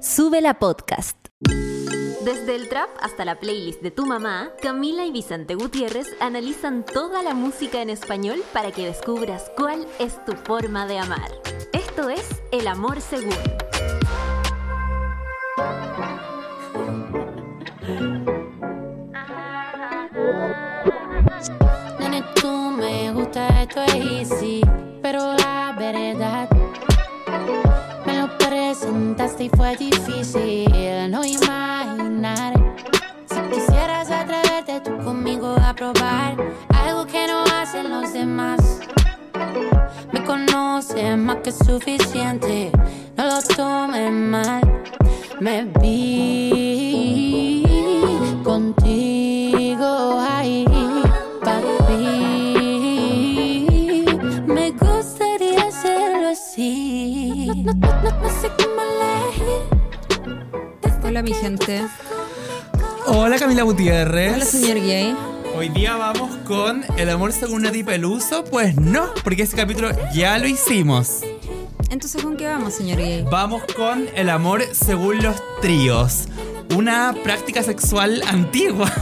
Sube la podcast. Desde el trap hasta la playlist de tu mamá, Camila y Vicente Gutiérrez analizan toda la música en español para que descubras cuál es tu forma de amar. Esto es El Amor Según. Nene, tú me gusta, esto es easy, pero la verdad y fue difícil no imaginar. Si quisieras atreverte tú conmigo a probar algo que no hacen los demás. Me conoces más que suficiente, no lo tomes mal. Me vi contigo ahí, papi. Me gustaría hacerlo así. No, no, no, no sé cómo. Hola mi gente. Hola Camila Gutiérrez. Hola señor gay. Hoy día vamos con El amor según Nati Peluso. Pues no, porque ese capítulo ya lo hicimos. Entonces, ¿con qué vamos, señor gay? Vamos con El amor según los tríos. Una práctica sexual antigua.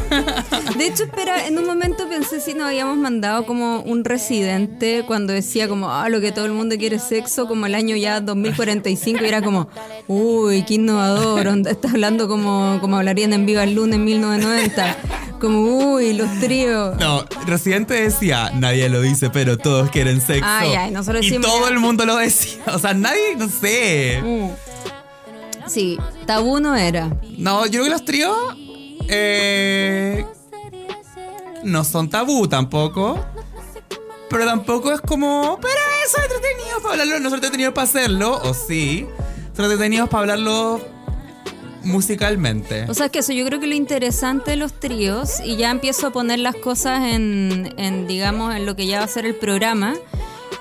De hecho, espera, en un momento pensé si nos habíamos mandado como un residente cuando decía como, ah, lo que todo el mundo quiere es sexo, como el año ya 2045, y era como, uy, qué innovador, onda, está hablando como, como hablarían en Viva el Lunes en 1990. Como, uy, los tríos. No, Residente decía, nadie lo dice, pero todos quieren sexo. Ay, ay, nosotros y decimos- todo el mundo lo decía. O sea, nadie, no sé. Mm. Sí, tabú no era. No, yo creo que los tríos eh, no son tabú tampoco. Pero tampoco es como, pero eso es entretenido para hablarlo, no son entretenidos para hacerlo, o sí. Son entretenidos para hablarlo musicalmente. O sea, es que eso, yo creo que lo interesante de los tríos, y ya empiezo a poner las cosas en, en, digamos, en lo que ya va a ser el programa,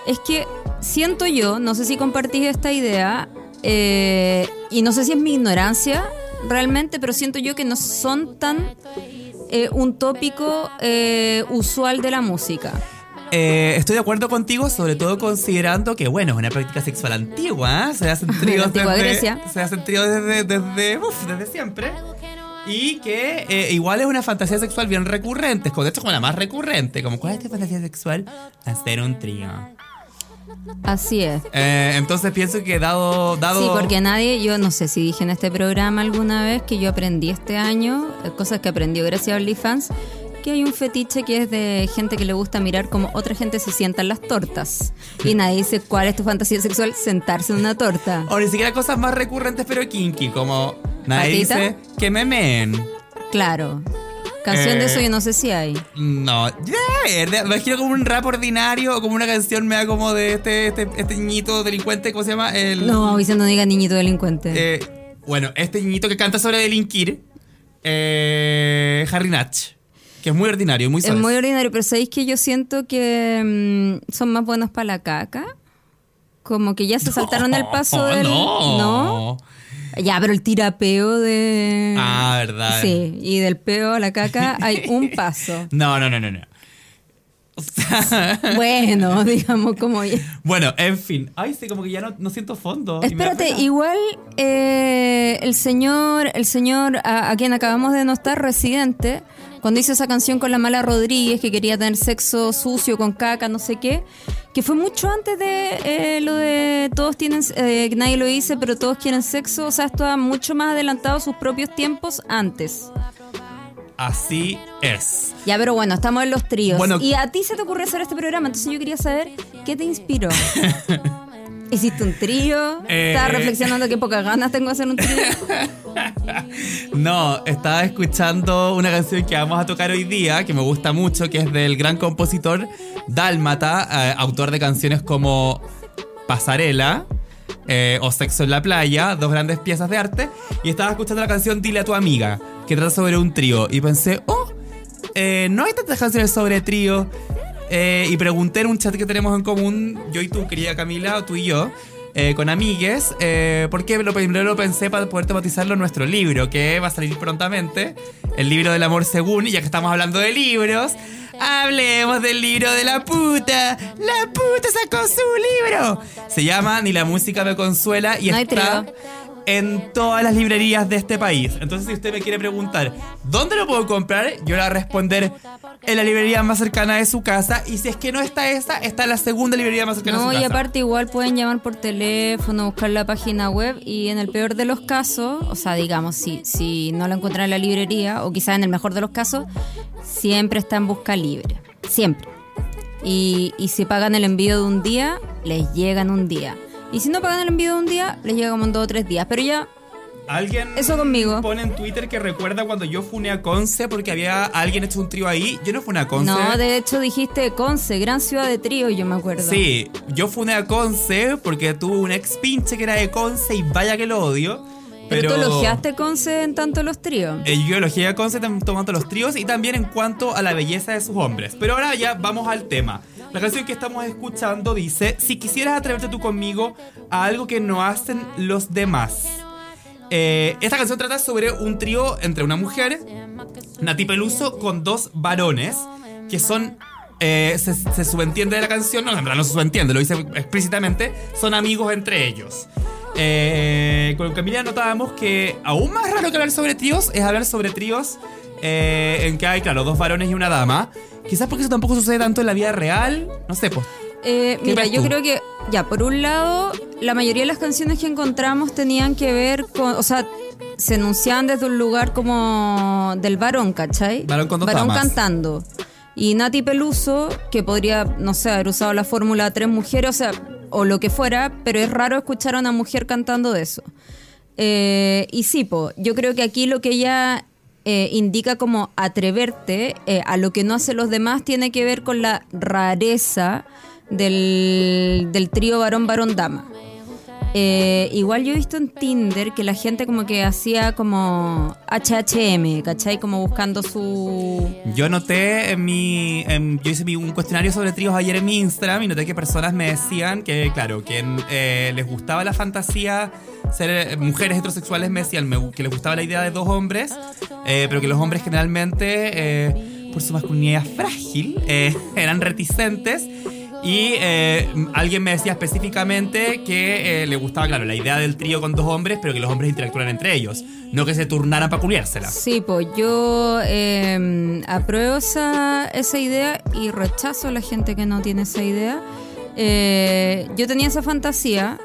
es que siento yo, no sé si compartís esta idea, eh, y no sé si es mi ignorancia realmente, pero siento yo que no son tan eh, un tópico eh, usual de la música. Eh, estoy de acuerdo contigo, sobre todo considerando que, bueno, es una práctica sexual antigua, ¿eh? se hacen tríos desde, Grecia. se hacen tríos desde, desde, uf, desde siempre. Y que eh, igual es una fantasía sexual bien recurrente, de hecho como la más recurrente, como ¿cuál es tu fantasía sexual? Hacer un trío. Así es. Eh, entonces pienso que dado, dado Sí, porque nadie, yo no sé si dije en este programa alguna vez que yo aprendí este año, eh, cosas que aprendió gracias a OnlyFans, que hay un fetiche que es de gente que le gusta mirar como otra gente se sienta en las tortas. Y nadie dice cuál es tu fantasía sexual, sentarse en una torta. o ni siquiera cosas más recurrentes pero kinky, como nadie ¿Patita? dice que me men. Claro. Canción de Eh, eso yo no sé si hay. No, yeah, me imagino como un rap ordinario o como una canción me da como de este, este, este niñito delincuente, ¿cómo se llama? El, No, Vicente, no diga niñito delincuente. eh, bueno, este niñito que canta sobre delinquir, eh, Harry Natch, que es muy ordinario, muy es muy ordinario, pero ¿sabéis que yo siento que mm, son más buenos para la caca? Como que ya se saltaron el paso del... No. ¿No? Ya, pero el tirapeo de... Ah, verdad. Sí, y del peo a la caca hay un paso. No, no, no, no, no. O sea, Bueno, digamos como... bueno, en fin. Ay, sí, como que ya no, no siento fondo. Espérate, igual eh, el señor, el señor a, a quien acabamos de notar, Residente, cuando hizo esa canción con la mala Rodríguez, que quería tener sexo sucio con caca, no sé qué, que fue mucho antes de eh, lo de todos tienen, eh, nadie lo dice, pero todos quieren sexo, o sea, estaba mucho más adelantado a sus propios tiempos antes. Así es. Ya, pero bueno, estamos en los tríos. Bueno. y a ti se te ocurrió hacer este programa, entonces yo quería saber qué te inspiró. ¿Hiciste un trío? Eh. ¿Estabas reflexionando qué pocas ganas tengo de hacer un trío? No, estaba escuchando una canción que vamos a tocar hoy día, que me gusta mucho, que es del gran compositor Dálmata, eh, autor de canciones como Pasarela eh, o Sexo en la playa, dos grandes piezas de arte. Y estaba escuchando la canción Dile a tu amiga, que trata sobre un trío. Y pensé, oh, eh, no hay tantas canciones sobre trío. Eh, y pregunté en un chat que tenemos en común, yo y tú, querida Camila, o tú y yo, eh, con amigues, eh, porque lo primero lo pensé para poder tematizarlo en nuestro libro, que va a salir prontamente, el libro del amor según, y ya que estamos hablando de libros, hablemos del libro de la puta. La puta sacó su libro. Se llama Ni la música me consuela y No está... trío. En todas las librerías de este país. Entonces, si usted me quiere preguntar dónde lo puedo comprar, yo le voy a responder en la librería más cercana de su casa. Y si es que no está esa, está la segunda librería más cercana No, de su y casa. aparte igual pueden llamar por teléfono, buscar la página web y en el peor de los casos, o sea, digamos, si, si no la encuentran en la librería o quizás en el mejor de los casos, siempre está en busca libre. Siempre. Y, y si pagan el envío de un día, les llega en un día. Y si no pagan el envío de un día, les llega como en dos o tres días. Pero ya, Alguien Eso conmigo. pone en Twitter que recuerda cuando yo funé a Conce porque había alguien hecho un trío ahí. Yo no funé a Conce. no, de hecho dijiste Conce, gran ciudad de trío, yo me acuerdo. Sí, yo funé a Conce porque tuve un ex pinche que era de Conce y vaya que lo odio. Pero, Pero, tú elogiaste Conce en tanto los tríos. Eh, yo elogié a Conce tam- tomando los tríos y también en cuanto a la belleza de sus hombres. Pero ahora ya vamos al tema. La canción que estamos escuchando dice, si quisieras atreverte tú conmigo a algo que no hacen los demás. Eh, esta canción trata sobre un trío entre una mujer, Nati Peluso, con dos varones que son... eh, se, se subentiende de la canción, no, en verdad no se subentiende, lo dice explícitamente, son amigos entre ellos. Eh, con Camila notábamos que aún más raro que hablar sobre tríos es hablar sobre tríos eh, en que hay, claro, dos varones y una dama. Quizás porque eso tampoco sucede tanto en la vida real. No sé, pues. Eh, ¿Qué mira, yo creo que, ya, por un lado, la mayoría de las canciones que encontramos tenían que ver con, o sea, se enunciaban desde un lugar como del varón, ¿cachai? Varón con dos damas. cantando. Y Nati Peluso, que podría, no sé, haber usado la fórmula tres mujeres, o sea, o lo que fuera, pero es raro escuchar a una mujer cantando de eso. Eh, y sí, po, yo creo que aquí lo que ella eh, indica como atreverte eh, a lo que no hacen los demás tiene que ver con la rareza del, del trío varón-varón-dama. Eh, igual yo he visto en Tinder que la gente como que hacía como HHM, ¿cachai? Como buscando su... Yo noté en mi. yo hice mi- un cuestionario sobre tríos ayer en mi Instagram y noté que personas me decían que, claro, que eh, les gustaba la fantasía. Ser eh, mujeres heterosexuales me decían que les gustaba la idea de dos hombres, pero que los hombres generalmente, por su masculinidad frágil, eran reticentes. Y eh, alguien me decía específicamente que eh, le gustaba, claro, la idea del trío con dos hombres, pero que los hombres interactuaran entre ellos, no que se turnaran para culiársela. Sí, pues yo eh, apruebo esa, esa idea y rechazo a la gente que no tiene esa idea. Eh, yo tenía esa fantasía,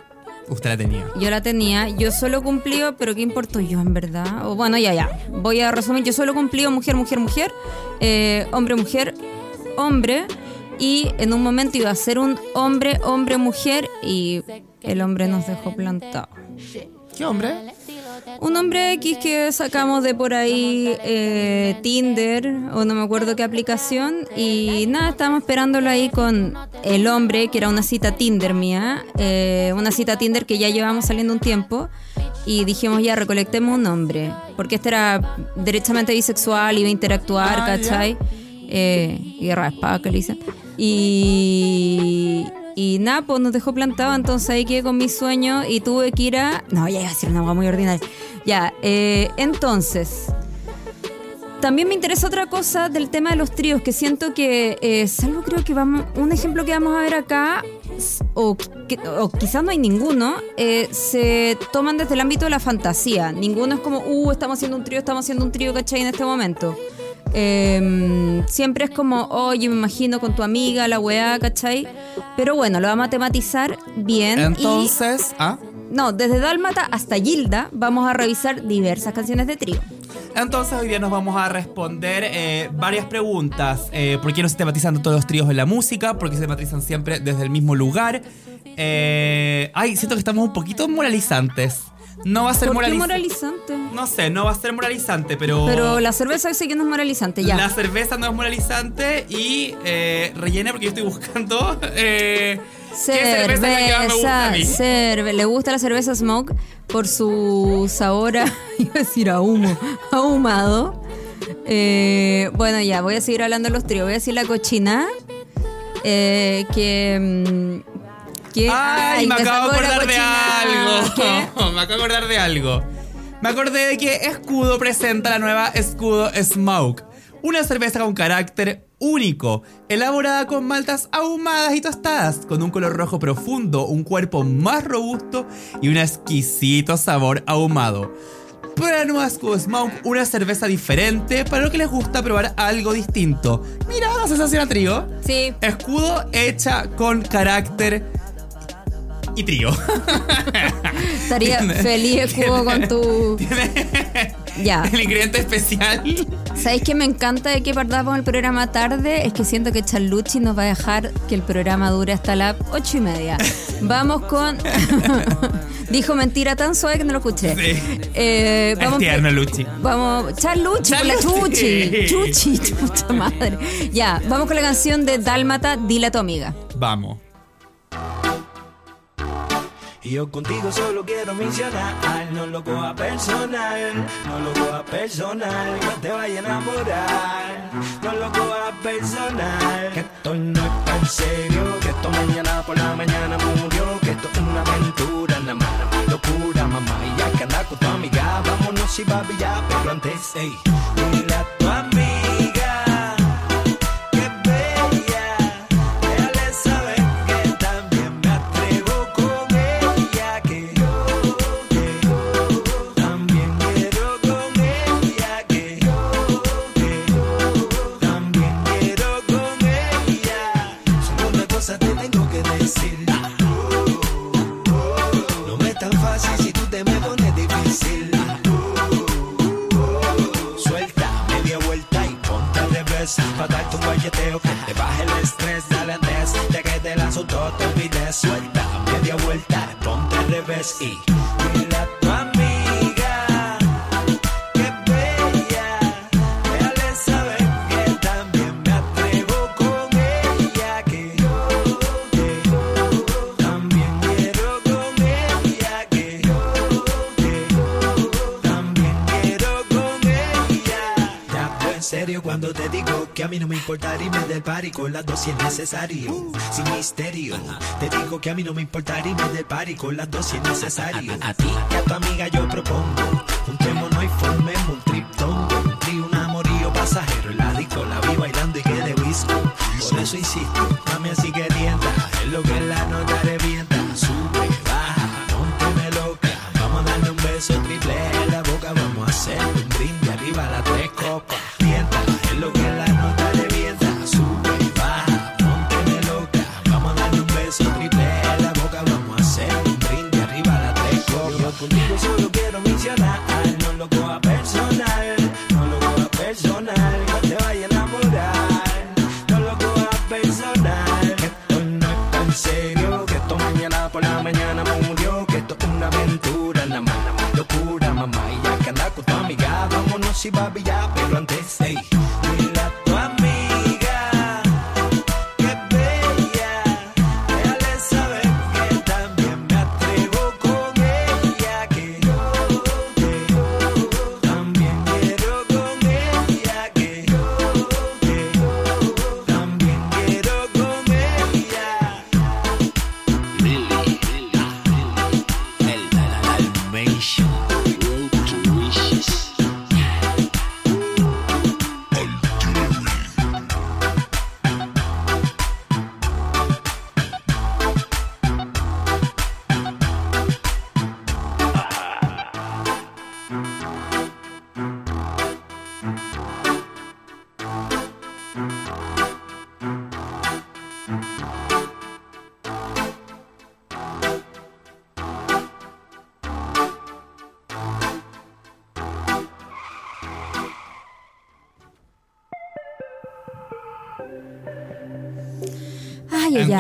Usted la tenía. yo la tenía, yo solo cumplío, pero ¿qué importo yo en verdad? O bueno, ya, ya, voy a resumir, yo solo cumplío mujer, mujer, mujer, hombre, mujer, hombre, y en un momento iba a ser un hombre, hombre, mujer, y el hombre nos dejó plantado. ¿Qué hombre? Un hombre X que sacamos de por ahí eh, Tinder o no me acuerdo qué aplicación y nada, estábamos esperándolo ahí con el hombre que era una cita Tinder mía, eh, una cita Tinder que ya llevamos saliendo un tiempo y dijimos ya recolectemos un hombre porque este era derechamente bisexual, iba a interactuar, Ah. ¿cachai? Eh, guerra de espada que le dicen. Y, y nada, pues nos dejó plantado, entonces ahí quedé con mi sueño y tuve que ir a... No, ya iba a decir una cosa muy ordinaria. Ya, eh, entonces... También me interesa otra cosa del tema de los tríos, que siento que, eh, salvo creo que vamos, un ejemplo que vamos a ver acá, o, o quizás no hay ninguno, eh, se toman desde el ámbito de la fantasía. Ninguno es como, uh, estamos haciendo un trío, estamos haciendo un trío, ¿cachai? En este momento. Eh, siempre es como, oye, me imagino con tu amiga, la weá, ¿cachai? Pero bueno, lo vamos a tematizar bien. y- Entonces, ¿ah? no, desde Dálmata hasta Gilda vamos a revisar diversas canciones de trío. Entonces hoy día nos vamos a responder eh, varias preguntas. Eh, ¿Por qué no se tematizan todos los tríos en la música? ¿Por qué se tematizan siempre desde el mismo lugar? Eh, ay, siento que estamos un poquito moralizantes. No va a ser ¿Por qué moralizante. No sé, no va a ser moralizante, pero... Pero la cerveza sí que no es moralizante, ya. La cerveza no es moralizante y eh, rellene porque yo estoy buscando... Eh, ¿Qué cerveza es la que más me gusta a mí? cerve- le gusta la cerveza Smoke por su sabor a, iba a decir a humo, ahumado. Eh, bueno, ya, voy a seguir hablando de los tríos. Voy a decir la cochina, eh, que... Ay, me acabo de acordar de algo. Me acabo de acordar de algo. Me acordé de que Escudo presenta la nueva Escudo Smoke. Una cerveza con carácter único, elaborada con maltas ahumadas y tostadas, con un color rojo profundo, un cuerpo más robusto y un exquisito sabor ahumado. Para Nueva Smoke, una cerveza diferente para lo que les gusta probar algo distinto. Mira la sensación a trío. Sí. Escudo hecha con carácter y trío. Estaría feliz escudo con tu. Ya. El ingrediente especial. ¿Sabéis que me encanta de que partamos el programa tarde? Es que siento que Charlucci nos va a dejar que el programa dure hasta las ocho y media. Vamos con. Dijo mentira tan suave que no lo escuché. Sí. Eh, Es vamos, tierno, Luchi. vamos. Charlucci, por la. Chuchi. Chuchi, chucha madre. Ya, vamos con la canción de Dálmata, Dile a tu amiga. Vamos. Y yo contigo solo quiero mencionar, no lo coja personal, no lo coja personal, no te vaya a enamorar, no lo coja personal, que esto no es tan serio, que esto mañana por la mañana murió, que esto es una aventura, nada más, locura, mamá, y ya que anda con tu amiga, vámonos y papi pero antes, ey, dile a tu amiga, Un guayeteo que te baje el estrés. Dale antes de que te lanzo todo te olvides. Suelta media vuelta, ponte al revés y dile a tu amiga que es bella. Déjale saber que también me atrevo con ella. Que yo, que yo también quiero con ella. Que yo, que yo también quiero con ella. Ya hablo en serio cuando te digo que a mí no me importa irme del party con las dos si es necesario. Sin misterio. Te digo que a mí no me importa irme del party con las dos si es necesario. A, ti y a tu amiga yo propongo. Juntémonos y formemos un triptongo. Trío, un amorío pasajero. En la disco la vi bailando y quedé whisky. Por eso insisto, mami así que tienta. Es lo que la nota revienta. Sube, baja, pónteme loca. Vamos a darle un beso triple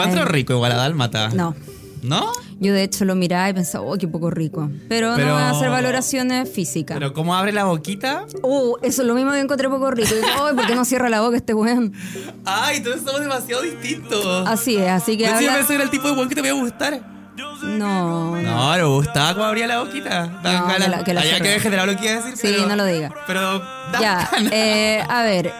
Encuentro rico igual a Dálmata. No. ¿No? Yo de hecho lo miraba y pensaba, oh, qué poco rico. Pero, Pero- no voy a hacer valoraciones físicas. Pero como abre la boquita. Oh, eso es lo mismo que encontré poco rico. Y "Ay, ¿por qué no cierra la boca este weón? Ay, entonces somos demasiado distintos. Así es, así que Pensé, habla- pensé que era el tipo de buen que te voy a gustar. No, no. No, me gustaba cómo abría la boquita. No, que la- que la lo que iba a decir. Sí, pero- no lo diga. Pero. Ya, eh, a ver.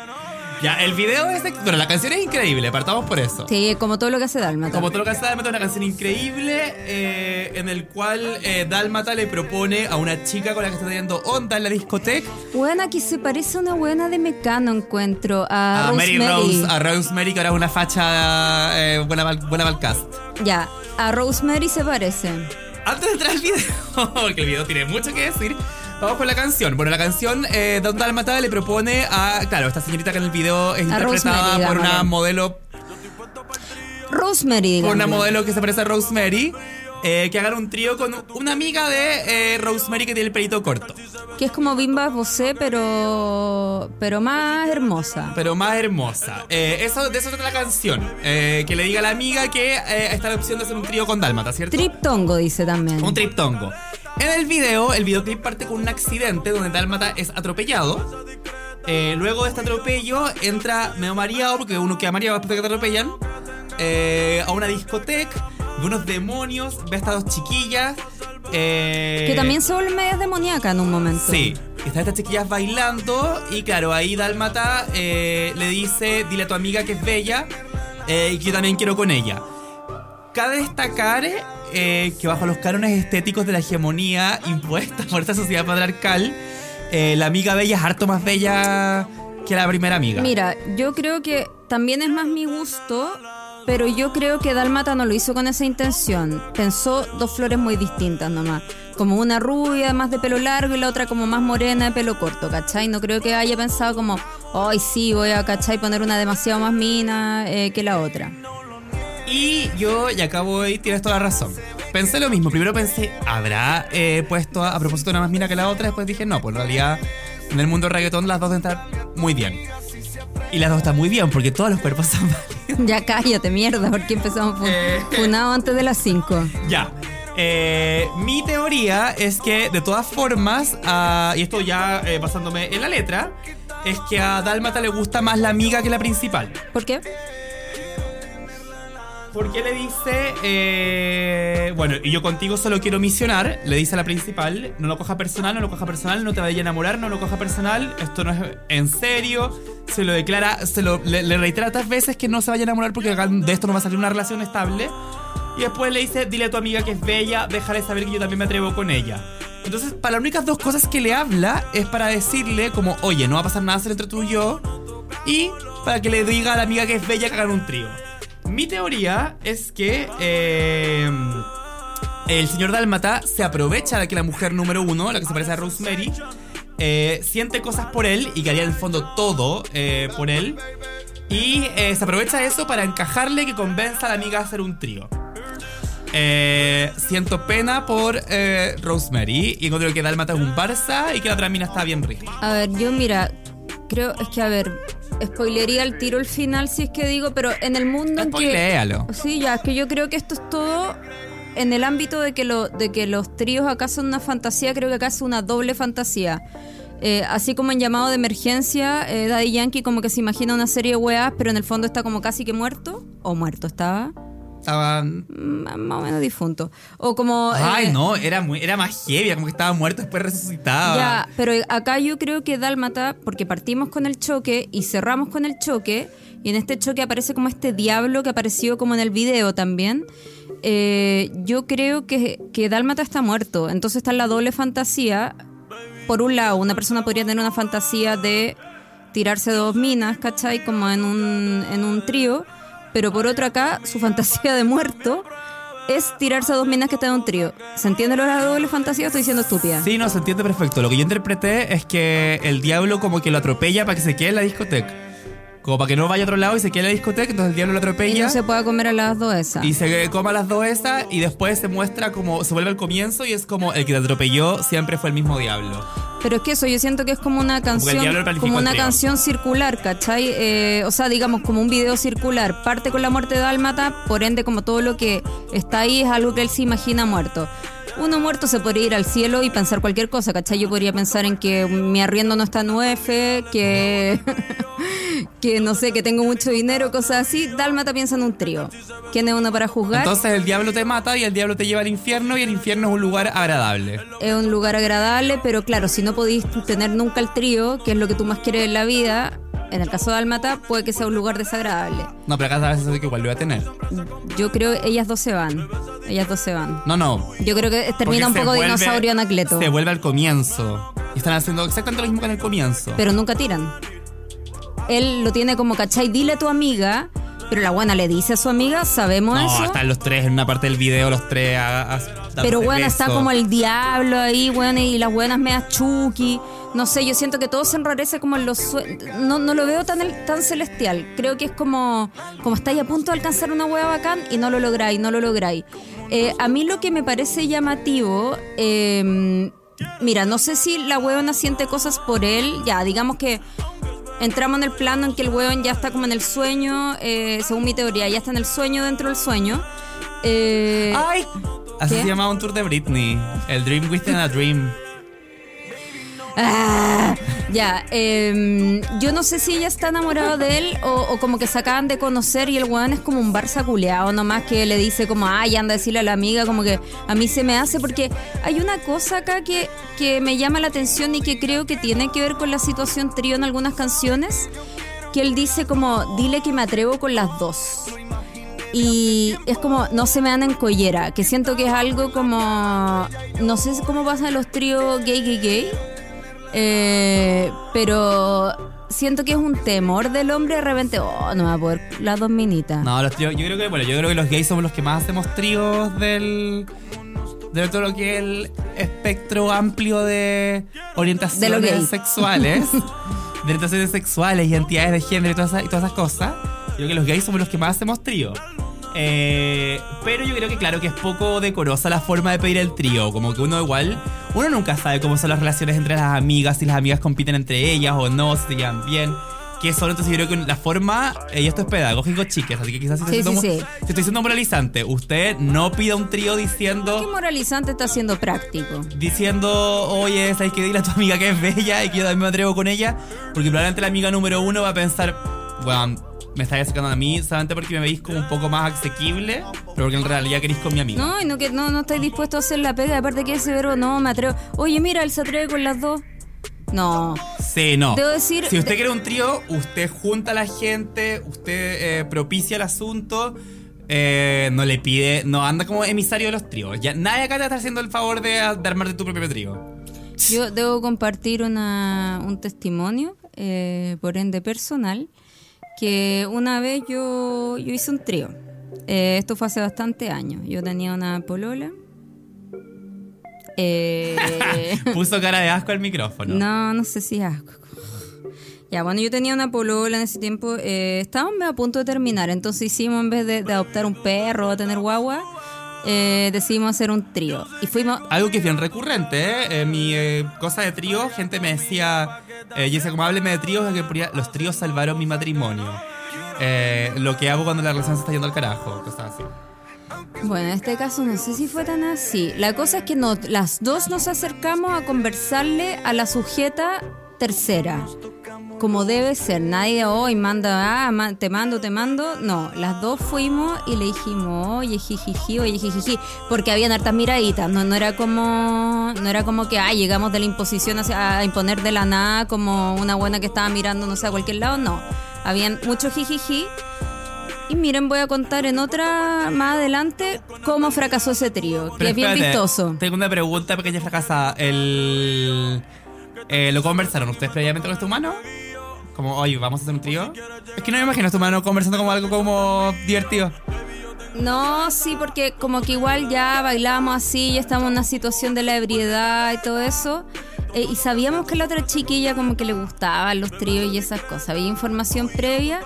Ya, el video es. Bueno, la canción es increíble, partamos por eso. Sí, como todo lo que hace Dálmata. Como todo lo que hace Dálmata, una canción increíble eh, en el cual eh, Dálmata le propone a una chica con la que está teniendo onda en la discoteca Buena que se parece a una buena de Mecano, encuentro. A, a Mary Rosemary. Rose, a Rosemary, que ahora es una facha eh, buena, buena para el cast. Ya, a Rosemary se parece. Antes de entrar al video, porque el video tiene mucho que decir, vamos con la canción. Bueno, la canción eh, Don Dálmata le propone a, claro, esta señorita que en el video es A interpretada Rosemary, por una modelo, Rosemary, por una modelo que se parece a Rosemary, eh, que hagan un trío con una amiga de eh, Rosemary que tiene el pelito corto, Que es como Bimba Bosé, pero. pero más hermosa. pero más hermosa. Eh, eso, de eso trata la canción, que le diga a la amiga que está la opción de hacer un trío con Dálmata, ¿cierto? Triptongo, dice también. Un triptongo. En el video, el videoclip parte con un accidente donde Dálmata es atropellado. Eh, luego de este atropello entra medio mareado, porque uno queda mareado después de que te atropellan, eh, a una discoteca, ve unos demonios, ve a estas dos chiquillas. eh, Que también se vuelve media demoníaca en un momento. Sí, están estas chiquillas bailando y claro, ahí Dálmata le dice, dile a tu amiga que es bella y que yo también quiero con ella. Cabe destacar eh, que bajo los cánones estéticos de la hegemonía impuesta por esta sociedad patriarcal, eh, la amiga bella es harto más bella que la primera amiga. Mira, yo creo que también es más mi gusto, pero yo creo que Dálmata no lo hizo con esa intención. Pensó dos flores muy distintas nomás. Como una rubia más de pelo largo y la otra como más morena de pelo corto, ¿cachai? No creo que haya pensado como, ay, sí, voy a, ¿cachai? Poner una demasiado más mina eh, que la otra. Y yo, y acá voy, tienes toda la razón. Pensé lo mismo. Primero pensé, ¿habrá eh, puesto a, a propósito una más mina que la otra? Después dije, no, pues en realidad en el mundo del reggaetón las dos deben estar muy bien. Y las dos están muy bien porque todos los cuerpos son válidos. Ya cállate, mierda, porque empezamos fu- Eh. funado antes de las 5. Ya. Eh, mi teoría es que de todas formas, ah, y esto ya eh, basándome en la letra, es que a Dálmata le gusta más la amiga que la principal. ¿Por qué? Porque le dice, eh, bueno, y yo contigo solo quiero misionar, le dice a la principal, no lo coja personal, no lo coja personal, no te vaya a enamorar, no lo coja personal, esto no es en serio, se lo declara, se lo, le, reitera tantas veces que no se vaya a enamorar porque de esto no va a salir una relación estable. Y después le dice, dile a tu amiga que es bella, déjale saber que yo también me atrevo con ella. Entonces, para las únicas dos cosas que le habla es para decirle como, oye, no va a pasar nada entre tú y yo. Y para que le diga a la amiga que es bella que hagan un trío. Mi teoría es que eh, el señor Dálmata se aprovecha de que la mujer número uno, la que se parece a Rosemary, eh, siente cosas por él y que haría en el fondo todo eh, por él. Y eh, se aprovecha eso para encajarle que convenza a la amiga a hacer un trío. Siento pena por Rosemary y encuentro que Dálmata es un Barça y que la otra mina está bien rica. A ver, yo mira, creo, es que a ver, spoilería el tiro el final si es que digo, pero en el mundo en que... Sí, ya, es que yo creo que esto es todo en el ámbito de que, lo, de que los tríos acá son una fantasía, creo que acá es una doble fantasía. Eh, así como en llamado de emergencia, eh, Daddy Yankee como que se imagina una serie de weas, pero en el fondo está como casi que muerto, o muerto estaba, Estaban mm, más o menos difunto. O como... Ay, eh, no, era, muy, era más heavy, como que estaba muerto, después resucitaba. Ya, pero acá yo creo que Dálmata, porque partimos con el choque y cerramos con el choque, y en este choque aparece como este diablo que apareció como en el video también. eh, yo creo que, que Dálmata está muerto, entonces está en la doble fantasía. Por un lado, una persona podría tener una fantasía de tirarse dos minas, ¿cachai? Como en un, en un trío, pero por otro acá, su fantasía de muerto es tirarse a dos minas que están en un trío. ¿Se entiende lo de la doble fantasía o estoy diciendo estúpida? Sí, no, se entiende perfecto. Lo que yo interpreté es que el diablo como que lo atropella para que se quede en la discoteca. Como para que no vaya a otro lado y se quede en la discoteca, entonces el diablo lo Y atropella. no se pueda comer a las dos esas. Y se coma las dos esas y después se muestra como, se vuelve al comienzo y es como el que te atropelló siempre fue el mismo diablo. Pero es que eso, yo siento que es como una canción, como una canción circular, ¿cachai? Eh, o sea, digamos, como un video circular. Parte con la muerte de Dálmata, por ende, como todo lo que está ahí es algo que él se imagina muerto. Uno muerto se podría ir al cielo y pensar cualquier cosa, ¿cachai? Yo podría pensar en que mi arriendo no está en UF, que, que no sé, que tengo mucho dinero, cosas así. Dálmata piensa en un trío. ¿Quién es uno para juzgar? Entonces el diablo te mata y el diablo te lleva al infierno y el infierno es un lugar agradable. es un lugar agradable, pero claro, si no podéis tener nunca el trío, que es lo que tú más quieres en la vida, en el caso de Almata, puede que sea un lugar desagradable. No, pero acá a veces que igual lo iba a tener. Yo creo que ellas dos se van. Ellas dos se van. No, no. Yo creo que termina un Porque poco vuelve- dinosaurio Anacleto. Se vuelve al comienzo. Y están haciendo exactamente lo mismo que en el comienzo. Pero nunca tiran. Él lo tiene como, ¿cachai? Dile a tu amiga. Pero la buena le dice a su amiga, sabemos no, eso. están los tres en una parte del video, los tres a- Pero bueno, está como el diablo ahí, bueno, y las buenas medias chuki. No sé, yo siento que todo se enrarece como en los. No, no lo veo tan, tan celestial. Creo que es como, como estáis a punto de alcanzar una hueá bacán y no lo lográis, no lo lográis. Eh, a mí lo que me parece llamativo, eh, mira, no sé si la huevona siente cosas por él. Ya, digamos que entramos en el plano en que el hueón ya está como en el sueño, eh, según mi teoría, ya está en el sueño dentro del sueño. Eh, ¡Ay! Así ¿Qué? se llama un tour de Britney. El Dream Within a Dream. Ah, ya, em, yo no sé si ella está enamorada de él o, como que se acaban de conocer y el weón es como un Barça culeado nomás que le dice como, ay, anda a decirle a la amiga como que a mí se me hace porque hay una cosa acá que, que me llama la atención y que creo que tiene que ver con la situación trío en algunas canciones, que él dice como, dile que me atrevo con las dos. Y es como, no se me dan en collera, que siento que es algo como, no sé cómo pasa en los tríos gay, gay, gay, eh, pero siento que es un temor del hombre de repente, oh, no me va a poder las dos minitas. No, los tríos, yo creo que, bueno, yo creo que los gays somos los que más hacemos tríos del. De todo lo que es el espectro amplio de orientaciones De sexuales, de orientaciones sexuales, identidades de género y todas, esas, y todas esas cosas. Yo creo que los gays somos los que más hacemos trío. Eh, pero yo creo que claro que es poco decorosa la forma de pedir el trío. Como que uno igual, uno nunca sabe cómo son las relaciones entre las amigas, si las amigas compiten entre ellas o no, si se llevan bien. ¿Qué son? Entonces yo creo que la forma, eh, y esto es pedagógico, chiques, así que quizás si estoy, Sí, siendo, sí, sí. si estoy siendo moralizante, usted no pida un trío Qué diciendo, moralizante está siendo práctico. diciendo, oye, sabes que dile a tu amiga que es bella y que yo también me atrevo con ella, porque probablemente la amiga número uno va a pensar, bueno, me estáis sacando a mí solamente porque me veis como un poco más asequible, pero porque en realidad queréis con mi amiga. No, y no, que no, no estáis dispuestos a hacer la pega, aparte que ese verbo no me atrevo. Oye, mira, él se atreve con las dos. No. Sí, no. Debo decir- si usted quiere un trío, usted junta a la gente, usted eh, propicia el asunto, eh, no le pide, no anda como emisario de los tríos. Ya, nadie acá te está haciendo el favor de, de armarte tu propio trío. Yo debo compartir una, un testimonio, eh, por ende personal, que una vez yo, yo hice un trío. Eh, esto fue hace bastante años. Yo tenía una polola. Eh, Puso cara de asco al micrófono. no, no sé si es asco. Ya, bueno, yo tenía una polola en ese tiempo. Eh, estábamos a punto de terminar. Entonces hicimos, en vez de, de adoptar un perro o tener guagua, eh, decidimos hacer un trío. Y fuimos Algo que es bien recurrente, ¿eh? En mi eh, cosa de trío, gente me decía, eh, Jessica, como hábleme de tríos, que los tríos salvaron mi matrimonio. Eh, lo que hago cuando la relación se está yendo al carajo, cosas así. Bueno, en este caso no sé si fue tan así. La cosa es que no, las dos nos acercamos a conversarle a la sujeta tercera. Como debe ser. Nadie hoy manda, ah, te mando, te mando. No, las dos fuimos y le dijimos, oye, jijiji, oye, jijiji. Porque habían hartas miraditas. No, no era como, no era como que, ah, llegamos de la imposición a imponer de la nada como una buena que estaba mirando, no sé, a cualquier lado. No. Habían mucho jijiji. Y miren, voy a contar en otra más adelante cómo fracasó ese trío, que Pero es bien espérate, vistoso. Tengo una pregunta pequeña fracasada. El, eh, ¿Lo conversaron ustedes previamente con este humano? Como, oye, vamos a hacer un trío. Es que no me imagino a este humano conversando como algo como divertido. No, sí, porque como que igual ya bailábamos así, ya estábamos en una situación de la ebriedad y todo eso. eh, y sabíamos que la otra chiquilla como que le gustaban los tríos y esas cosas. Había información previa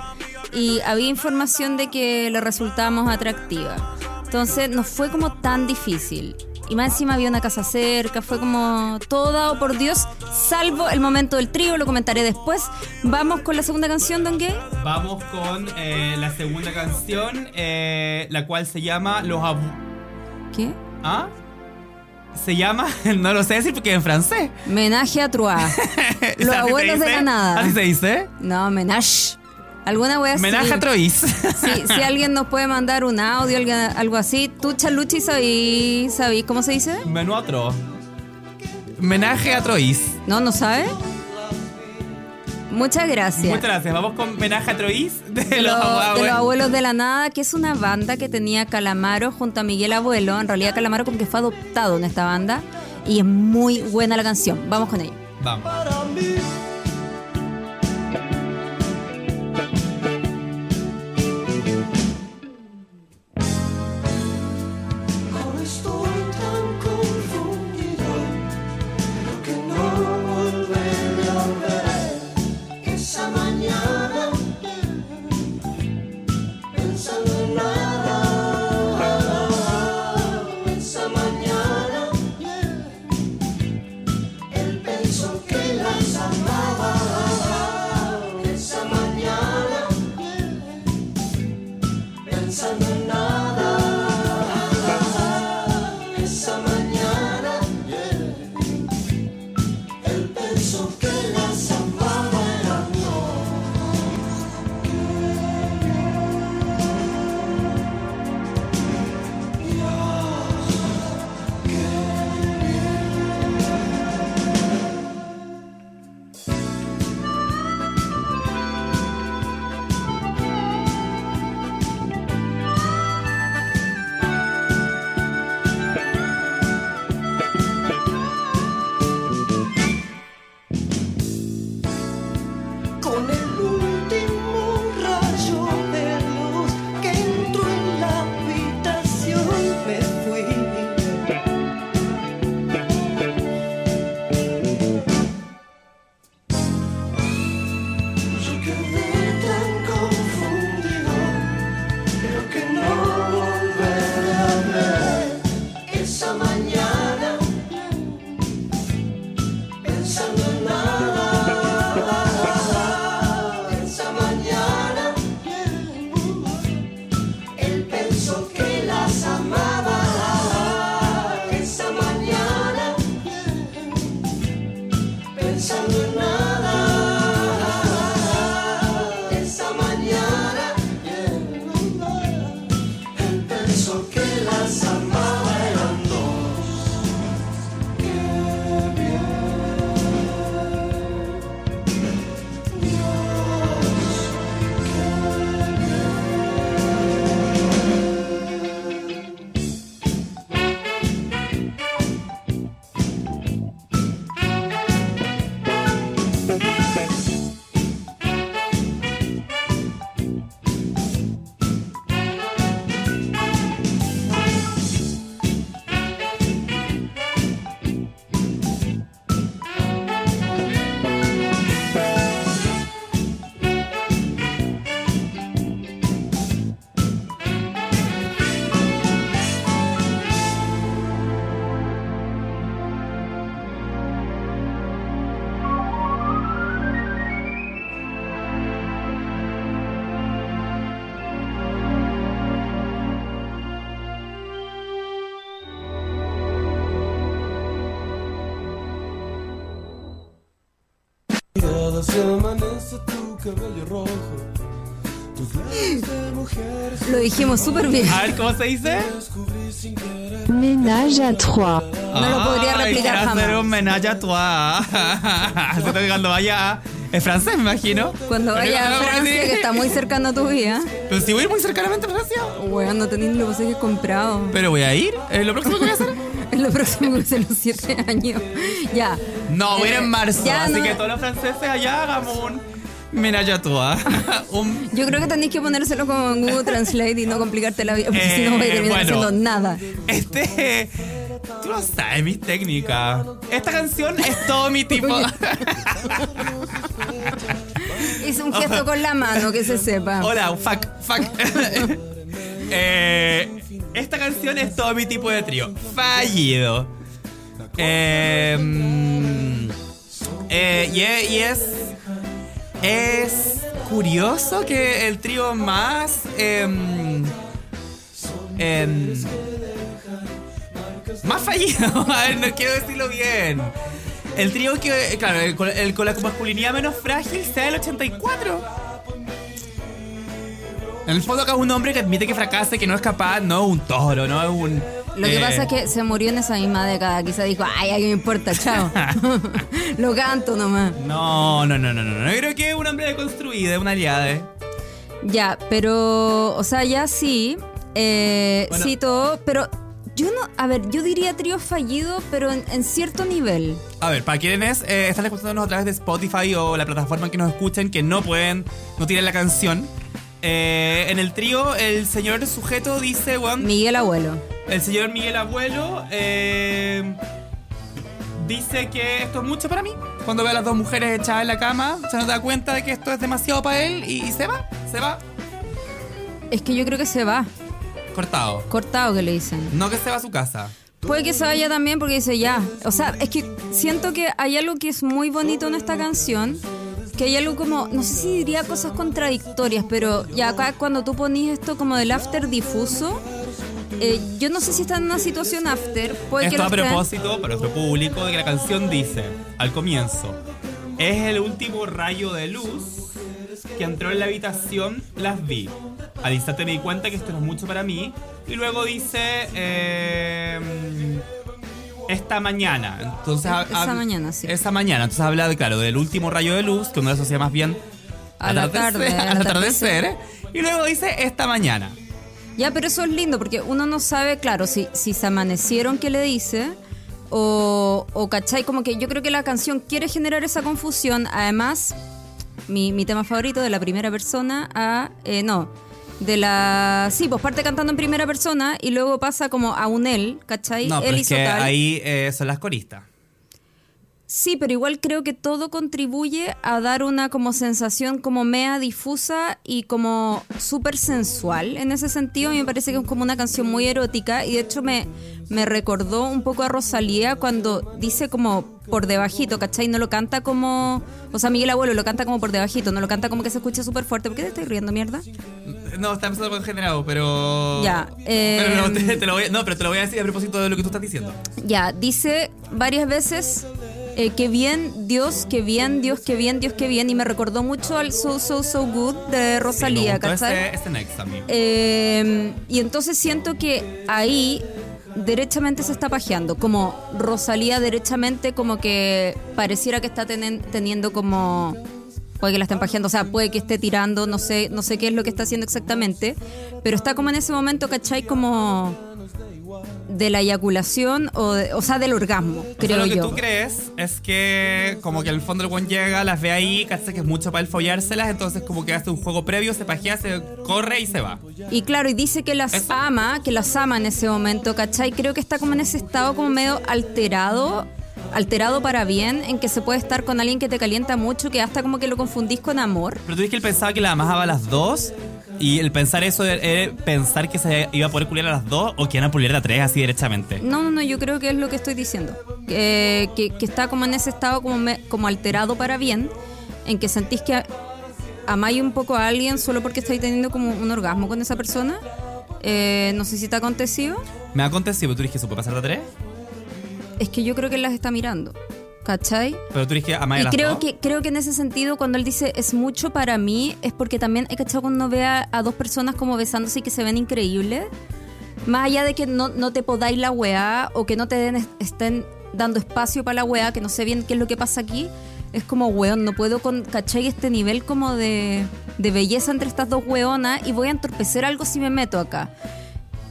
y había información de que le resultábamos atractiva. Entonces no fue como tan difícil. Y más encima había una casa cerca, fue como todo dado por Dios, salvo el momento del trío, lo comentaré después. Vamos con la segunda canción, Don Gay. Vamos con eh, la segunda canción, eh, la cual se llama Los Abu... ¿Qué? ¿Ah? Se llama, no lo sé decir porque en francés. Menaje a Troyes. Los ¿Así se abuelos de la nada. Así se dice. No, menage. ¿Alguna wea así? Menaje a Troyes. Sí, si alguien nos puede mandar un audio, algo, así. Tú, Chaluchi, sabí, sabí cómo se dice? Menú atro. Menaje a Troyes. ¿No? ¿No sabe? Muchas gracias. Muchas gracias. Vamos con Menaje a Troís de, de los, los, de Abuelos. los Abuelos de la Nada, que es una banda que tenía Calamaro junto a Miguel Abuelo. En realidad Calamaro como que fue adoptado en esta banda. Y es muy buena la canción. Vamos con ella. Vamos. Lo dijimos súper bien. A ver, ¿cómo se dice? Ménage à trois. No lo podría Ay, replicar hacer jamás. un menage a trois. Siento que cuando vaya... Es francés, me imagino. Cuando vaya a Francia, que está muy cercano a tu vida. Pero si voy a ir muy cercanamente a Francia. Weón, no tenéis los pasajes comprados. Pero voy a ir. Es lo próximo que voy a hacer. Es lo próximo que es en los siete años. Ya. No, voy a ir en Eh, marzo. ya así no- que todos los franceses allá hagamos un menage a trois. un Yo creo que tenéis que ponérselo como en Google Translate y no complicarte la vida, porque si no vais a Eh, terminar bueno. haciendo nada. Este. Tú no sabes mis técnicas. Esta canción es todo mi tipo. Hice un gesto con la mano, que se sepa. Hola, fuck, fuck. Eh, esta canción es todo mi tipo de trío. Fallido. Eh, eh, y es- y es. Es curioso que el trío más. em, más fallido. A ver, no quiero decirlo bien. El trío que, claro, el, con- la masculinidad menos frágil sea el 84. En el fondo acá es un hombre que admite que fracasa, que no es capaz, no un toro, no un Lo que Eh, pasa es que se murió en esa misma década. Quizá dijo, ay, a qué me importa, chao. Lo canto nomás. No, no, no, no, no. no. Yo creo que es un hombre deconstruido, aliada. ¿eh? Ya, pero, o sea, ya sí, eh, Bueno. sí todo, pero yo no, a ver, yo diría trío fallido, pero en, en cierto nivel. A ver, para quienes eh, están escuchándonos a través de Spotify o la plataforma en que nos escuchen, que no pueden, no tienen la canción. eh, en el trío, el señor sujeto dice, weón, Miguel Abuelo. El señor Miguel Abuelo eh, dice que esto es mucho para mí. Cuando ve a las dos mujeres echadas en la cama, se nos da cuenta de que esto es demasiado para él y, y se va, se va Es que yo creo que se va, cortado. cortado que le dicen. No que se va a su casa. Puede que se vaya también porque dice ya. O sea, es que siento que hay algo que es muy bonito en esta canción. Que hay algo como, no sé si diría cosas contradictorias, pero ya acá cuando tú ponís esto como del after difuso, eh, yo no sé si está en una situación after. Puede que Esto lo a propósito para nuestro público de que la canción dice al comienzo es el último rayo de luz que entró en la habitación, las vi. Al instante me di cuenta que esto no es mucho para mí. Y luego dice eh, esta mañana. Entonces, Esa hab- mañana, sí. Esa mañana. Entonces habla de, claro, del último rayo de luz, que uno lo asocia más bien A la tarde, al al atardecer. Y luego dice esta mañana. Ya, pero eso es lindo porque uno no sabe, claro, si, si se amanecieron, ¿qué le dice? O, o, ¿cachai? Como que yo creo que la canción quiere generar esa confusión. Además, mi, mi tema favorito de la primera persona a... eh, no, de la... Sí, pues parte cantando en primera persona y luego pasa como a un él, ¿cachai? No, pero él es que tal. ahí eh, son las coristas. Sí, pero igual creo que todo contribuye a dar una como sensación como mea difusa y como súper sensual. En ese sentido, a mí me parece que es como una canción muy erótica y de hecho me, me recordó un poco a Rosalía cuando dice como por debajito, ¿cachai? No lo canta como... O sea, Miguel Abuelo lo canta como por debajito, no lo canta como que se escucha súper fuerte. ¿Por qué te estás riendo, mierda? No, está empezando con generado, pero. Ya, eh, Pero no, te, te lo voy a, no, pero te lo voy a decir a propósito de lo que tú estás diciendo. Ya, dice varias veces eh, que bien Dios, que bien Dios, que bien Dios, que bien. Y me recordó mucho al So So So Good de Rosalía, Sí, ese, ese next a mí. Eh, y entonces siento que ahí derechamente se está pajeando. Como Rosalía derechamente como que pareciera que está tenen- teniendo como... Puede que la estén pajeando, o sea, puede que esté tirando, no sé, no sé qué es lo que está haciendo exactamente, pero está como en ese momento, ¿cachai? Como de la eyaculación o, de- o sea, del orgasmo, O sea, creo lo que yo. tú crees es que como que al fondo el buen llega, las ve ahí, cacha que es mucho para él follárselas, entonces como que hace un juego previo, se pajea, se corre y se va. Y claro, y dice que las Eso. ama, que las ama en ese momento, ¿cachai? Creo que está como en ese estado como medio alterado, alterado para bien, en que se puede estar con alguien que te calienta mucho, que hasta como que lo confundís con amor. Pero tú dices que él pensaba que la amaba a las dos y el pensar eso era pensar que se iba a poder pulir a las dos o que iban a pulir a tres así derechamente. No, no, no, yo creo que es lo que estoy diciendo. Que, que, que está como en ese estado como, me- como alterado para bien, en que sentís que amáis un poco a alguien solo porque estáis teniendo como un orgasmo con esa persona. Eh, no sé si te ha acontecido. Me ha acontecido, pero tú dices que se puede pasar de tres, Es que yo creo que él las está mirando. ¿Cachai? pero tú que a Y creo dos. que, creo que en ese sentido, cuando él dice es mucho para mí, es porque también he cachado cuando ve a, a dos personas como besándose y que se ven increíbles. Más allá de que no, no te podáis la weá o que no te den, estén dando espacio para la weá, que no sé bien qué es lo que pasa aquí, es como weón, no puedo con, ¿cachai? Este nivel como de, de belleza entre estas dos weonas y voy a entorpecer algo si me meto acá.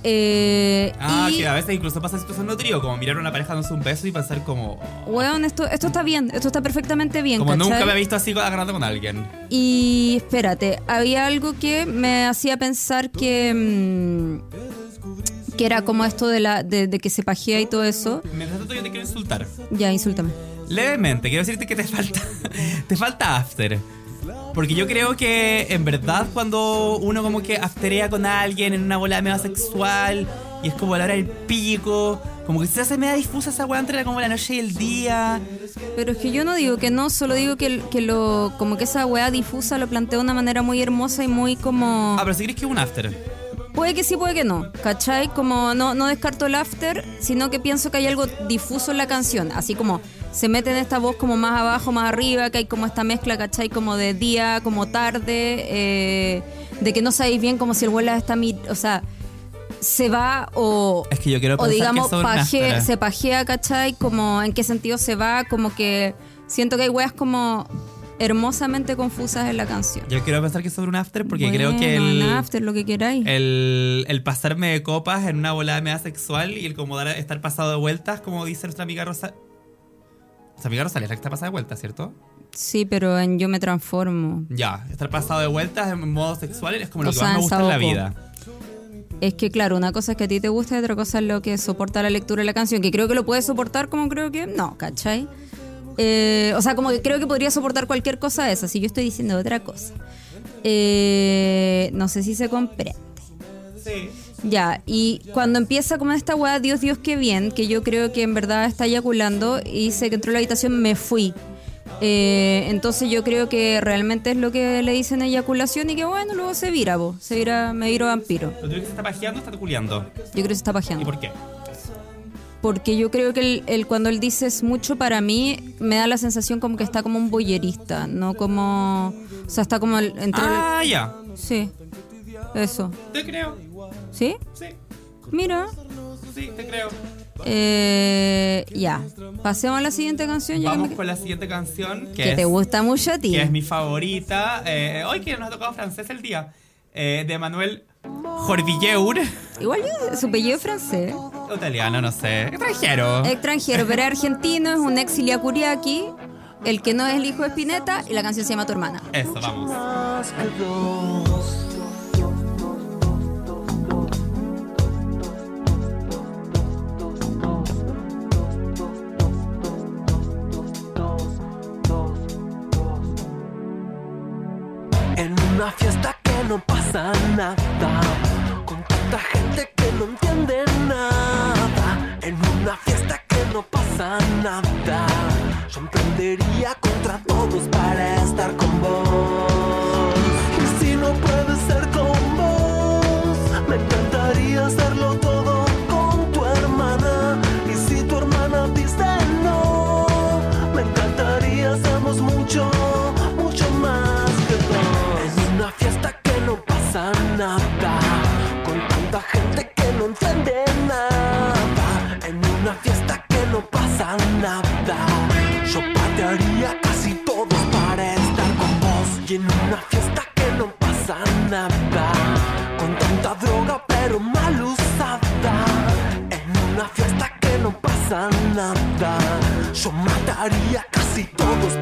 Eh, Ah, y, que a veces incluso pasa situación no trío, como mirar a una pareja dándose un beso y pensar como... weón, esto, esto está bien, esto está perfectamente bien. Como nunca ¿cachai? me he visto así agarrando con alguien. Y espérate, había algo que me hacía pensar que. mm, que era como esto de la de, de que se pajea y todo eso. Mientras tanto yo te quiero insultar. Ya, insúltame. Levemente, quiero decirte que te falta, te falta after. Porque yo creo que en verdad cuando uno como que afterea con alguien en una bola medio sexual y es como a la hora del pico, como que se hace media difusa esa weá entre como la noche y el día. Pero es que yo no digo que no, solo digo que, que lo como que esa weá difusa lo plantea de una manera muy hermosa y muy como. Ah, pero si crees que es un after. Puede que sí, puede que no, ¿cachai? Como no, no descarto el after, sino que pienso que hay algo difuso en la canción, así como se mete en esta voz como más abajo, más arriba, que hay como esta mezcla, ¿cachai? Como de día, como tarde, eh, de que no sabéis bien como si el vuelo está... mi- O sea, se va o, Es que yo quiero o digamos que se pajea, ¿cachai? Como en qué sentido se va, como que siento que hay weas como hermosamente confusas en la canción. Yo quiero pensar que es sobre un after porque Bueno, creo que un el, after, lo que queráis. el, el pasarme de copas en una volada media sexual y el como dar, estar pasado de vueltas, como dice nuestra amiga Rosa. Nuestra amiga Rosalía es la que está pasada de vueltas, ¿cierto? Sí, pero en Yo me transformo. Ya, estar pasado de vueltas en modo sexual es como lo O que sea, más me gusta en la vida. Es que, claro, una cosa es que a ti te gusta y otra cosa es lo que soporta la lectura de la canción, que creo que lo puedes soportar como creo que no, ¿cachai? Eh, o sea, como que creo que podría soportar cualquier cosa de esa, si yo estoy diciendo otra cosa. Eh, no sé si se comprende. Sí. Ya, y cuando empieza como esta weá, Dios, Dios, qué bien, que yo creo que en verdad está eyaculando y se que entró a la habitación, me fui. Eh, entonces yo creo que realmente es lo que le dicen eyaculación y que bueno, luego se vira, bo, se vira, me viro vampiro. ¿Pero tú crees que se está pajeando o está culiando? Yo creo que se está ¿Y pajeando. por qué? Porque yo creo que el, el- cuando él dice es mucho para mí, me da la sensación como que está como un boyerista, no como... O sea, está como el, entre... el- Ah, ya. sí, eso. Te creo. ¿Sí? Sí, Mira. sí, te creo. Eh, ya. Pasemos a la siguiente canción. ya que Vamos me- con la siguiente canción que, que es, te gusta mucho a ti. que es mi favorita. Eh, hoy que nos ha tocado francés el día. eh, de Manuel Jorvilleur. Igual yo, su apellido es francés. Italiano, no sé. Extranjero. Extranjero, pero es argentino, es un ex Ilia Kuriaki, el que no es el hijo de Spinetta, y la canción se llama Tu hermana. Eso, vamos. Una fiesta que no pasa nada, con tanta gente que no entiende nada. En una fiesta que no pasa nada, yo emprendería contra todos para estar con vos. En una fiesta que no pasa nada, con tanta droga pero mal usada. En una fiesta que no pasa nada, yo mataría casi todos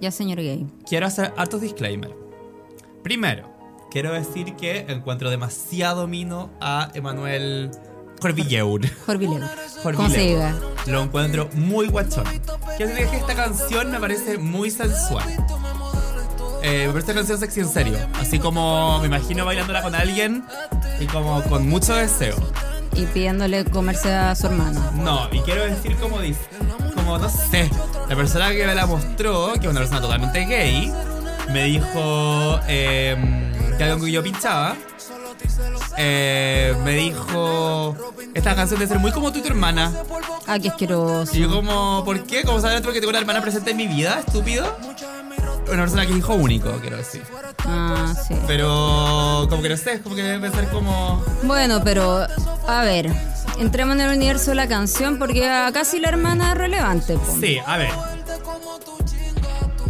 Ya, señor gay. quiero hacer hartos disclaimers. Primero, quiero decir que encuentro demasiado mino a Emanuel. ¿Cómo se diga? Lo encuentro muy guachón. Quiero decir que esta canción me parece muy sensual. Eh, me parece una canción sexy en serio. Así como me imagino bailándola con alguien y como con mucho deseo. Y pidiéndole comerse a su hermano. No, y quiero decir como dice, como no sé, la persona que me la mostró, que es una persona totalmente gay, me dijo eh, que algo que yo pinchaba. eh, me dijo, esta canción debe ser muy como tú y tu hermana. Ah, qué asqueroso. Y yo como, ¿por qué? ¿Cómo sabes tú que tengo una hermana presente en mi vida, estúpido? Una persona que es hijo único, quiero decir. Ah, sí. Pero como que no sé, como que debe ser como... Bueno, pero a ver, entremos en el universo de la canción porque acá sí la hermana es relevante. po. Sí, a ver.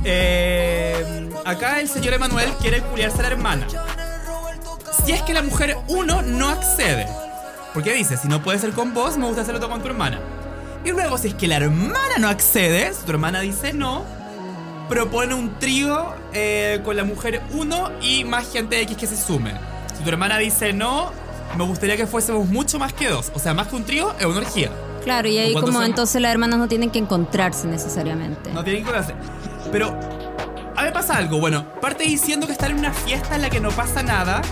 Eh, acá el señor Emanuel quiere culiarse a la hermana. Si es que la mujer, uno, no accede. Porque dice, si no puede ser con vos, me gusta hacerlo todo con tu hermana. Y luego, si es que la hermana no accede, si tu hermana dice no, propone un trío eh, con la mujer uno y más gente X que se sume. Si tu hermana dice no, me gustaría que fuésemos mucho más que dos. O sea, más que un trío, es una orgía. Claro, y ahí ¿Cuántos como son? entonces las hermanas no tienen que encontrarse necesariamente. No tienen que hacer. Pero, a ver, pasa algo. Bueno, parte diciendo que están en una fiesta en la que no pasa nada,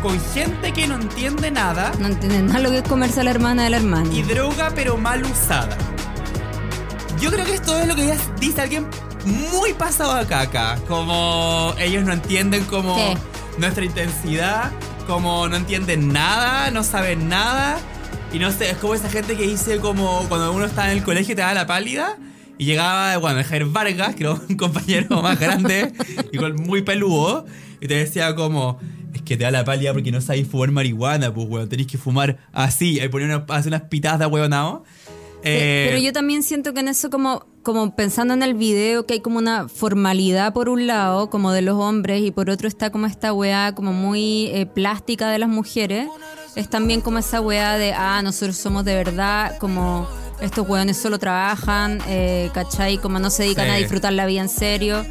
con gente que no entiende nada No entienden nada lo que es comerse a la hermana de la hermana. y droga pero mal usada. Yo creo que esto es lo que ya dice alguien muy pasado a caca. Como ellos no entienden como nuestra intensidad, como no entienden nada, no saben nada. Y no sé, es como esa gente que dice como cuando uno está en el colegio te da la pálida. Y llegaba, bueno, Jair Vargas, que era un compañero más grande con muy peludo. Y te decía como, es que te da la pálida porque no sabéis fumar marihuana, pues, weón, tenéis que fumar así. Y ponía una, hace unas pitadas de huevonao. Eh, Pero yo también siento que en eso como, como pensando en el video que hay como una formalidad por un lado, como de los hombres, y por otro está como esta weá como muy eh, plástica de las mujeres. Es también como esa weá de, ah, nosotros somos de verdad, como estos weones solo trabajan, eh, ¿cachai? Como no se dedican Sí. a disfrutar la vida en serio.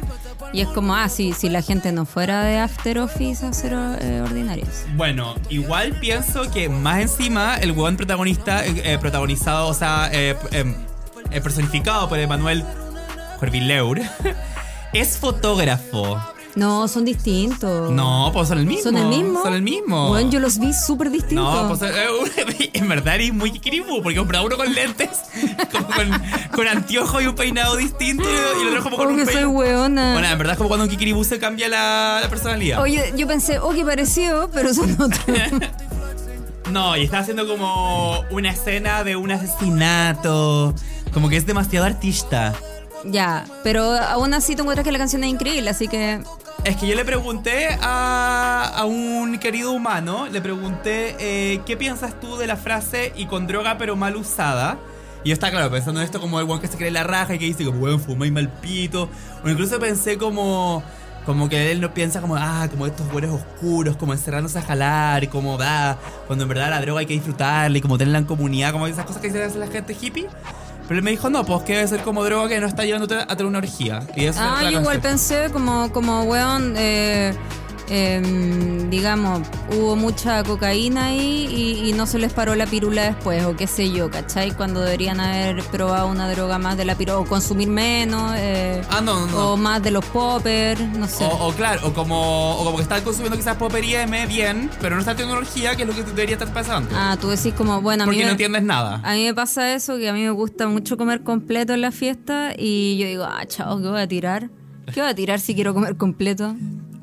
Y es como, ah, si, la gente no fuera de After Office a ser eh, ordinarios. Bueno, igual pienso que más encima el huevón protagonista, eh, eh, protagonizado, o sea, eh, eh, eh, personificado por Emanuel Jorvileur, es fotógrafo. No, son distintos. No, pues son el mismo. ¿Son el mismo? Son el mismo. Bueno, yo los vi súper distintos. No, pues eh, en verdad eres muy kiribú, porque compraba uno con lentes, como con, con anteojos y un peinado distinto, y el otro como con Oh, un que soy peinado. weona. Bueno, en verdad es como cuando un kikiribú se cambia la, la personalidad. Oye, yo pensé, oh, qué parecido, pero son otros. No, y está haciendo como una escena de un asesinato. Como que es demasiado artista. Ya, pero aún así tú encuentras que la canción es increíble, así que. Es que yo le pregunté a, a un querido humano, le pregunté, eh, ¿qué piensas tú de la frase y con droga pero mal usada? Y yo estaba, claro, pensando en esto como el que se cree la raja y que dice como, weón, fuma y mal pito. O incluso pensé como, como que él no piensa como, ah, como estos buenos oscuros, como encerrándose a jalar, como, da, cuando en verdad la droga hay que disfrutarla y como tenerla en comunidad, como esas cosas que dice la gente hippie. Pero él me dijo, no, pues que debe ser como droga que no está llevándote a tener una orgía. Y eso Ah, yo igual pensé como, como weón, eh, em, digamos, hubo mucha cocaína ahí y, y no se les paró la pirula después, o qué sé yo, ¿cachai? Cuando deberían haber probado una droga más de la pirula, o consumir menos, eh, Ah, no, no, no. o más de los poppers, no sé. O, o claro, o como, o como que están consumiendo quizás Popper y M bien, pero no está teniendo que es lo que debería estar pasando. Ah, tú decís como, bueno, a mí porque no entiendes nada. A mí me pasa eso, que a mí me gusta mucho comer completo en la fiesta y yo digo, ah, chao, ¿qué voy a tirar? ¿Qué voy a tirar si quiero comer completo?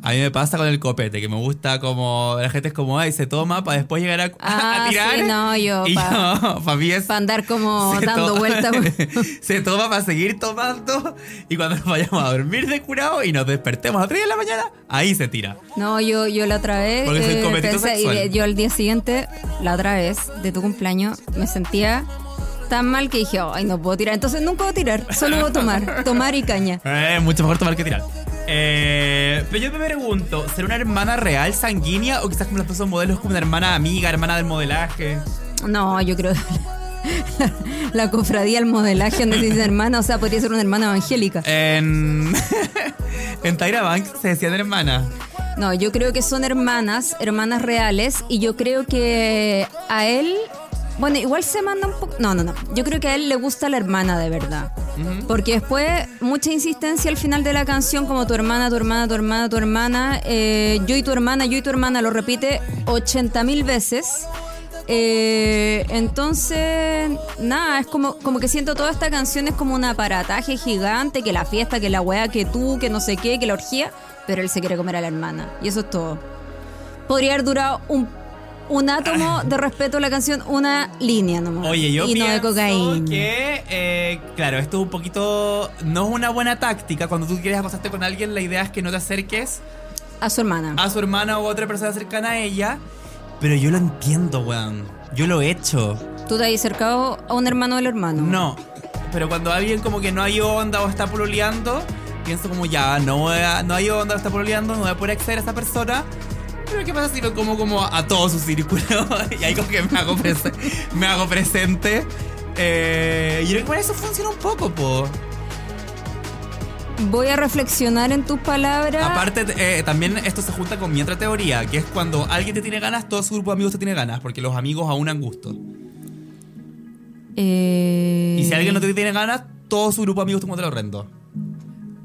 A mí me pasa con el copete, que me gusta como, la gente es como, ay, se toma para después llegar a, a Ah, tirar. sí, no, yo, pa- para es... Para andar como dando vueltas. se toma para seguir tomando y cuando nos vayamos a dormir de curado y nos despertemos a 3 de la mañana, ahí se tira. No, yo, yo la otra vez Porque soy eh, copetito pensé, y yo al día siguiente, la otra vez de tu cumpleaños, me sentía tan mal que dije, ay, no puedo tirar. Entonces nunca voy a tirar, solo voy a tomar, tomar y caña. Eh, mucho mejor tomar que tirar. Eh, pero yo me pregunto, ¿será una hermana real sanguínea o quizás como las personas modelos como una hermana amiga, hermana del modelaje? No, yo creo la cofradía, el modelaje donde se dice hermana, o sea, podría ser una hermana evangélica. En, en Tyra Banks se decían hermana. No, yo creo que son hermanas, hermanas reales, y yo creo que a él, bueno, igual se manda un poco, no, no, no, yo creo que a él le gusta la hermana de verdad, porque después mucha insistencia al final de la canción, como tu hermana, tu hermana, tu hermana, tu hermana, eh, yo y tu hermana, yo y tu hermana, lo repite 80 mil veces. Eh, entonces, nada, es como, como que siento toda esta canción es como un aparataje gigante, que la fiesta, que la weá, que tú, que no sé qué, que la orgía, pero él se quiere comer a la hermana. Y eso es todo. Podría haber durado un, un átomo de respeto a la canción, una línea nomás. Oye, yo y no de cocaína. que, eh, claro, esto es un poquito. No es una buena táctica. Cuando tú quieres acostarte con alguien, la idea es que no te acerques A su hermana. a su hermana o a otra persona cercana a ella. Pero yo lo entiendo, weón. Yo lo he hecho. ¿Tú te has acercado a un hermano del hermano? No. Pero cuando alguien como que no hay onda o está pololeando, pienso como ya, no, no hay onda o está pololeando, no voy a poder acceder a esa persona. Pero ¿qué pasa si lo como como a todo su círculo? y ahí como que me hago, prese- me hago presente. Eh, y yo creo que por eso funciona un poco, po. Voy a reflexionar en tus palabras. Aparte, eh, también esto se junta con mi otra teoría, que es cuando alguien te tiene ganas, todo su grupo de amigos te tiene ganas, porque los amigos aunan gusto. Eh, Y si alguien no te tiene ganas, todo su grupo de amigos te encuentra horrendo.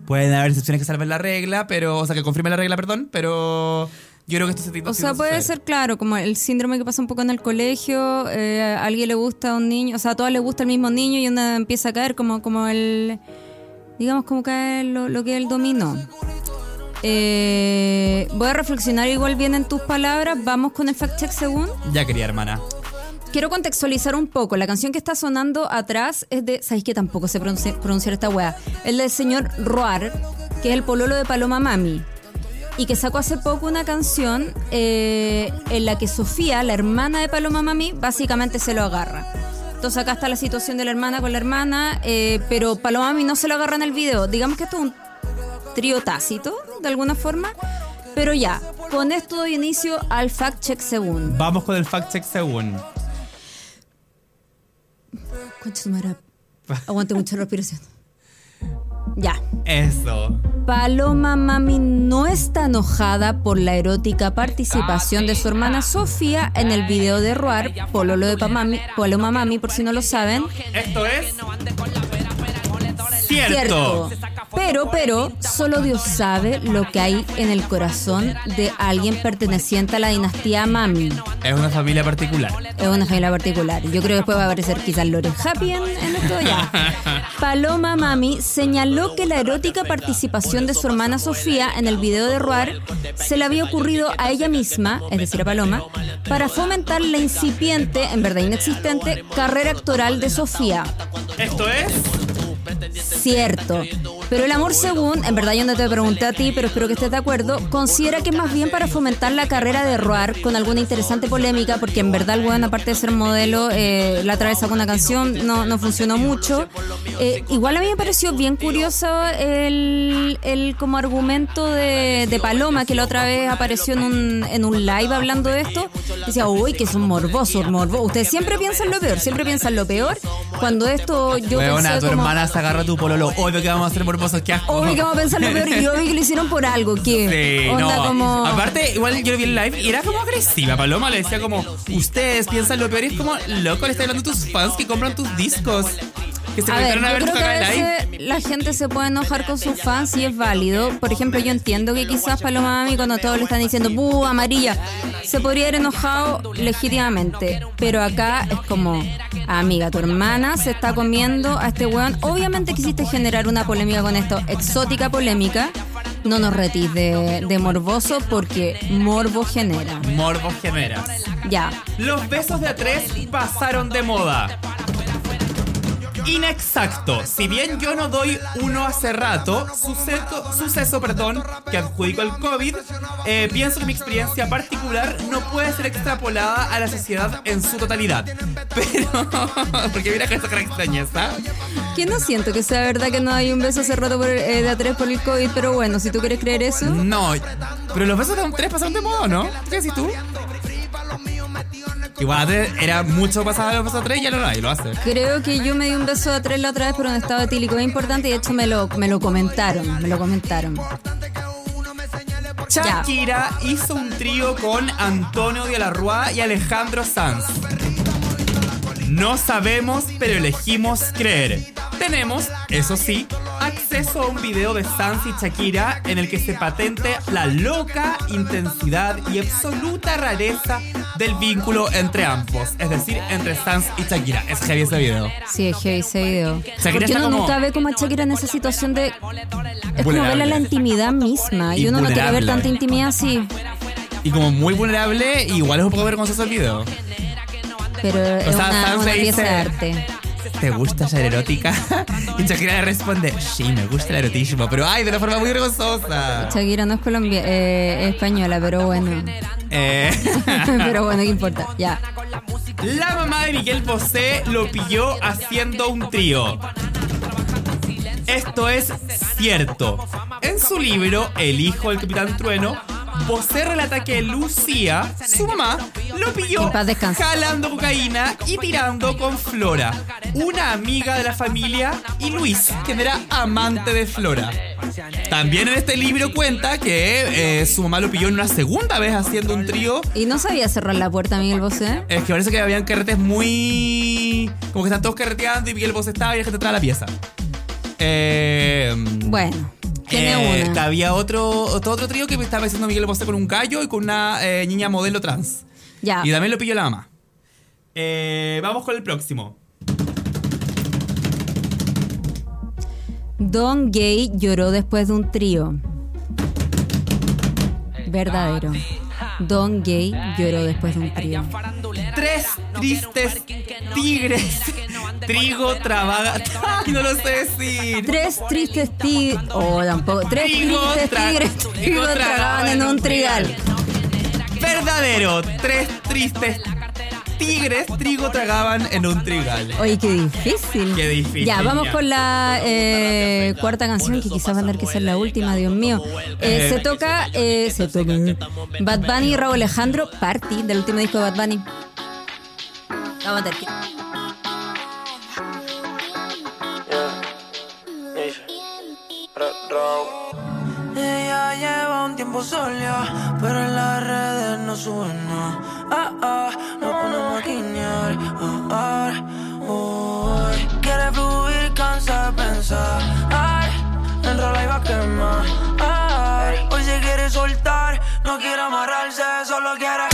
Pueden haber excepciones que salven la regla, pero. O sea, que confirmen la regla, perdón, pero. Yo creo que esto se O sea, puede ser, claro, como el síndrome que pasa un poco en el colegio, eh, a alguien le gusta a un niño, o sea, a todas les gusta el mismo niño y una empieza a caer como, como el, digamos, como cae lo, lo que es el dominó. Eh, voy a reflexionar igual bien en tus palabras, vamos con el fact check según. Ya, querida hermana. Quiero contextualizar un poco, la canción que está sonando atrás es de, ¿sabéis que tampoco sé pronunci- pronunciar esta wea? Es del señor Roar, que es el pololo de Paloma Mami y que sacó hace poco una canción eh, en la que Sofía, la hermana de Paloma Mami, básicamente se lo agarra. Entonces acá está la situación de la hermana con la hermana, eh, pero Paloma Mami no se lo agarra en el video. Digamos que esto es un trío tácito, de alguna forma. Pero ya, con esto doy inicio al fact check según. Vamos con el fact check según. Concha aguante mucha respiración. Ya. Eso. Paloma Mami no está enojada por la erótica participación de su hermana Sofía en el video de Roar, Pololo de Pamami, Paloma Mami, por si no lo saben. Esto es. Cierto. Cierto. Pero, pero, solo Dios sabe lo que hay en el corazón de alguien perteneciente a la dinastía Mami. Es una familia particular. Es una familia particular. Yo creo que después va a aparecer quizás Loren Happy en, en esto ya. Paloma Mami señaló que la erótica participación de su hermana Sofía en el video de Roar se le había ocurrido a ella misma, es decir, a Paloma, para fomentar la incipiente, en verdad inexistente, carrera actoral de Sofía. Esto es. Cierto. Pero el amor según, en verdad yo no te pregunté a ti, pero espero que estés de acuerdo, considera que es más bien para fomentar la carrera de Roar con alguna interesante polémica, porque en verdad el weón, aparte de ser modelo, eh, la otra vez sacó una canción, no, no funcionó mucho. Eh, igual a mí me pareció bien curioso el, el como argumento de, de Paloma, que la otra vez apareció en un, en un live hablando de esto. Decía, uy, que es un morboso, morboso. Ustedes siempre piensan lo peor, siempre piensan lo peor. Cuando esto yo Weona, pensé tu como, hermana se agarra tu pololo. Obvio que vamos a ser morbosos. Qué asco. A pensar lo peor y yo vi que lo hicieron por algo, que Sí, onda no. como Aparte, igual yo lo vi en live y era como agresiva. Paloma le decía como, ustedes piensan lo peor y es como, loco, le está hablando a tus fans que compran tus discos. Que se a ver, a yo ver creo que a live. veces la gente se puede enojar con sus fans y es válido. Por ejemplo, yo entiendo que quizás Paloma Mami cuando todos le están diciendo ¡buh, amarilla! Se podría haber enojado legítimamente. Pero acá es como, amiga, tu hermana se está comiendo a este weón. Obviamente quisiste generar una polémica con esto, exótica polémica. No nos retís de, de morboso porque morbo genera. Morbo genera. Ya. Los besos de a tres pasaron de moda. Inexacto. Si bien yo no doy uno hace rato, suceso, suceso perdón, que adjudico al COVID, eh, pienso que mi experiencia particular no puede ser extrapolada a la sociedad en su totalidad. Pero, porque mira que esa cara extrañeza. Que no siento que sea verdad que no hay un beso hace rato por, eh, de a tres por el COVID, pero bueno, si tú quieres creer eso. No, pero los besos de a tres pasaron de moda, ¿no? ¿Qué decís tú? Igual antes era mucho pasado los besos a tres y ya no lo lo hace. Creo que yo me di un beso a tres la otra vez por un estado etílico importante y de hecho me lo, me lo comentaron, me lo comentaron. Shakira hizo un trío con Antonio de la Rúa y Alejandro Sanz. No sabemos, pero elegimos creer. Tenemos, eso sí, acceso a un video de Sanz y Shakira en el que se patente la loca intensidad y absoluta rareza del vínculo entre ambos, es decir, entre Sanz y Shakira. Es heavy ese video. Sí, es heavy ese video. Shakira Porque uno como- nunca ve como a Shakira en esa situación de... Es como Vulnerable. verla la intimidad misma. Y, Y uno no quiere ver vulnerable. tanta intimidad así. Y como muy vulnerable, igual es un poco vergonzoso el video. Pero es sea, una, Sanz una le pieza de arte. ¿Te gusta ser erótica? Y Shakira le responde, sí, me gusta el erotismo, pero ay, de una forma muy vergonzosa. Shakira no es colombia, eh, es española, pero bueno. Eh, pero bueno, ¿qué importa? Ya. la mamá de Miguel Bosé lo pilló haciendo un trío. Esto es cierto. En su libro El hijo del capitán Trueno, Bosé relata que Lucía, su mamá, lo pilló jalando cocaína y tirando con Flora, una amiga de la familia, y Luis, quien era amante de Flora. También en este libro cuenta que eh, su mamá lo pilló en una segunda vez haciendo un trío ¿Y no sabía cerrar la puerta Miguel Bosé? es que parece que habían carretes muy. Como que están todos carreteando y Miguel Bosé estaba y la gente entraba a la pieza. Eh, Bueno, tiene eh, una. Había otro, otro, otro trío que me estaba haciendo Miguel Bosé con un gallo y con una eh, niña modelo trans. Ya. Y también lo pilló la mamá. Eh, vamos con el próximo. Don Gay lloró después de un trío. Verdadero. Don Gay lloró después de un trío. Tres tristes tigres. Trigo trabaga. Ay, no lo sé decir. Tres tristes tigres. Oh, tampoco. Tres Trigo tristes tigres. trigo tragaban en un trigal. Verdadero. Tres tristes tigres trigo tragaban en un trigal. Oye, qué difícil. Qué difícil, Ya, vamos con la eh, cuarta canción, que quizás va a tener que ser la última, Dios mío. Eh, se toca, eh, se toca Bad Bunny y Raúl Alejandro, Party, del último disco de Bad Bunny. Vamos a tener que... Ella lleva un tiempo sola, pero en las redes no sube nada. Ah, ah, no ponemos a guiñar. Ah, ah, uy. Quiere fluir, cansa de pensar. Ay, enrola y va a quemar. Ay, hoy se quiere soltar, no quiere amarrarse, solo quiere.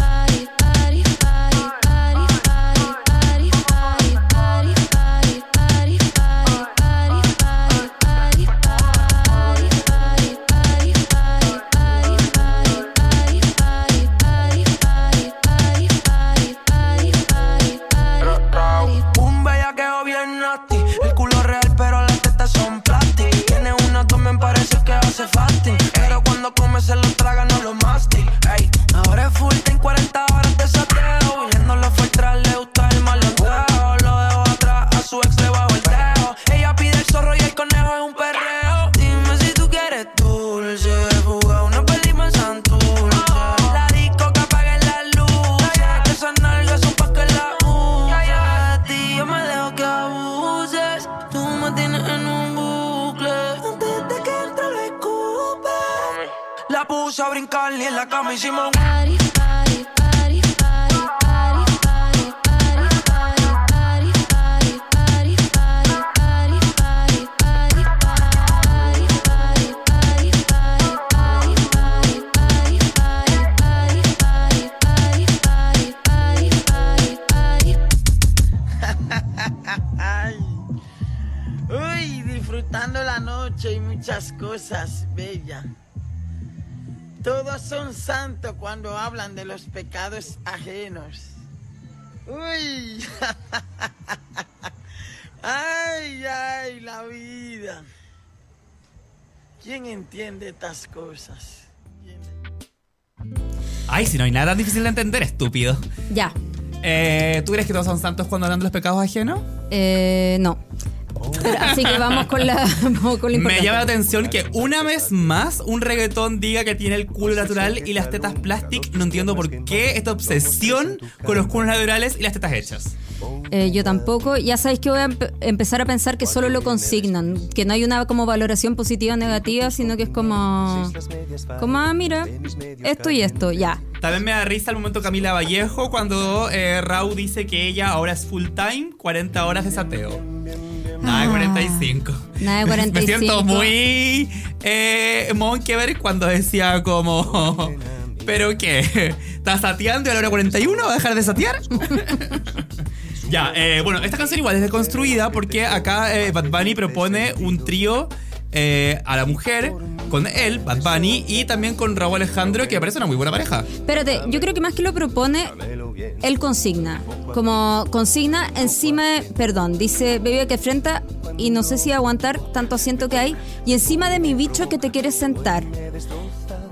pecados ajenos. Uy. Ay, ay, la vida. ¿Quién entiende estas cosas? Ay, si no hay nada difícil de entender, estúpido. Ya. Eh, ¿Tú crees que todos son santos cuando hablan de los pecados ajenos? Eh, no. Pero, así que vamos con la, vamos con lo Me llama la atención que una vez más un reggaetón diga que tiene el culo natural y las tetas plastic. No entiendo por qué esta obsesión con los culos naturales y las tetas hechas. Eh, yo tampoco. Ya sabéis que voy a empe- empezar a pensar que solo lo consignan. Que no hay una como valoración positiva o negativa, sino que es como. Como, ah, mira, esto y esto, ya. También me da risa el momento Camila Vallejo cuando eh, Rau dice que ella ahora es full time, 40 horas de sateo. Nada de Ah. 45. Nada de Me 45. siento muy eh, Monkever cuando decía como... ¿Pero qué? ¿Estás sateando y a la hora 41 va a dejar de satear? ya, eh, bueno, esta canción igual es deconstruida porque acá eh, Bad Bunny propone un trío eh, a la mujer con él, Bad Bunny, y también con Raúl Alejandro, que parece una muy buena pareja. Espérate, yo creo que más que lo propone, él consigna. Como consigna encima de. Perdón, dice bebé que enfrenta y no sé si aguantar tanto asiento que hay. Y encima de mi bicho que te quieres sentar.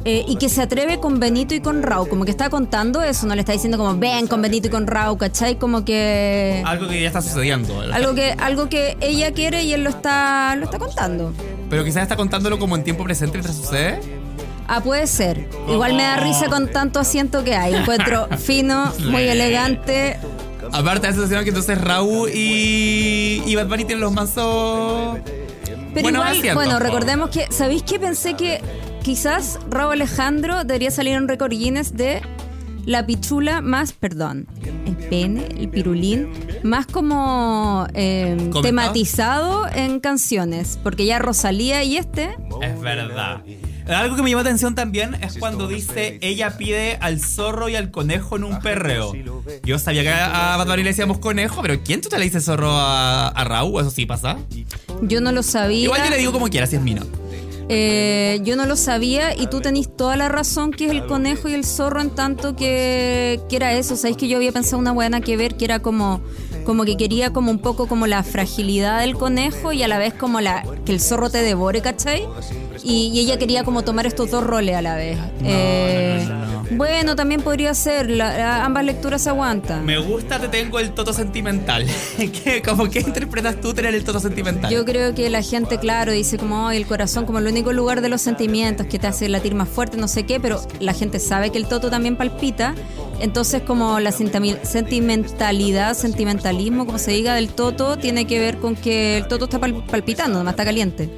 Eh, y que se atreve con Benito y con Rau. Como que está contando eso, no le está diciendo como ven con Benito y con Rau, ¿cachai? Como que. Algo que ya está sucediendo. Algo que, algo que ella quiere y él lo está, lo está contando. Pero quizás está contándolo como en tiempo presente mientras sucede. Ah, puede ser. Igual me da risa con tanto asiento que hay. Encuentro fino, muy elegante. Aparte la sensación que entonces Raúl y, y Bad Bunny tienen los mazos... Pero Buenos igual, asientos, bueno, recordemos que, ¿sabéis que pensé que quizás Raúl Alejandro debería salir en récord Guinness de la pichula más, perdón, el pene, el pirulín, más como eh, ¿Comentado? tematizado en canciones? Porque ya Rosalía y este, Es verdad. Algo que me llama atención también es cuando dice ella pide al zorro y al conejo en un perreo. Yo sabía que a Bad Bunny le decíamos conejo, pero ¿quién tú te le dices zorro a, a Raúl? ¿Eso sí pasa? yo no lo sabía. Igual yo le digo como quiera, si es mío. Eh, yo no lo sabía y tú tenés toda la razón que es el conejo y el zorro en tanto que, que era eso. Sabéis que yo había pensado una buena que ver que era como, como que quería como un poco como la fragilidad del conejo y a la vez como la que el zorro te devore, ¿cachai? Y, y ella quería como tomar estos dos roles a la vez. Eh, Bueno, también podría ser, la- la- ambas lecturas se aguantan. Me gusta, te tengo el toto sentimental. ¿Qué, como, ¿Qué interpretas tú tener el toto sentimental? Yo creo que la gente, claro, dice como "Ay, el corazón como el único lugar de los sentimientos que te hace latir más fuerte, no sé qué, pero la gente sabe que el toto también palpita. Entonces, como la sentimentalidad, sentimentalismo, como se diga, del toto, tiene que ver con que el toto está pal- palpitando, nomás está caliente.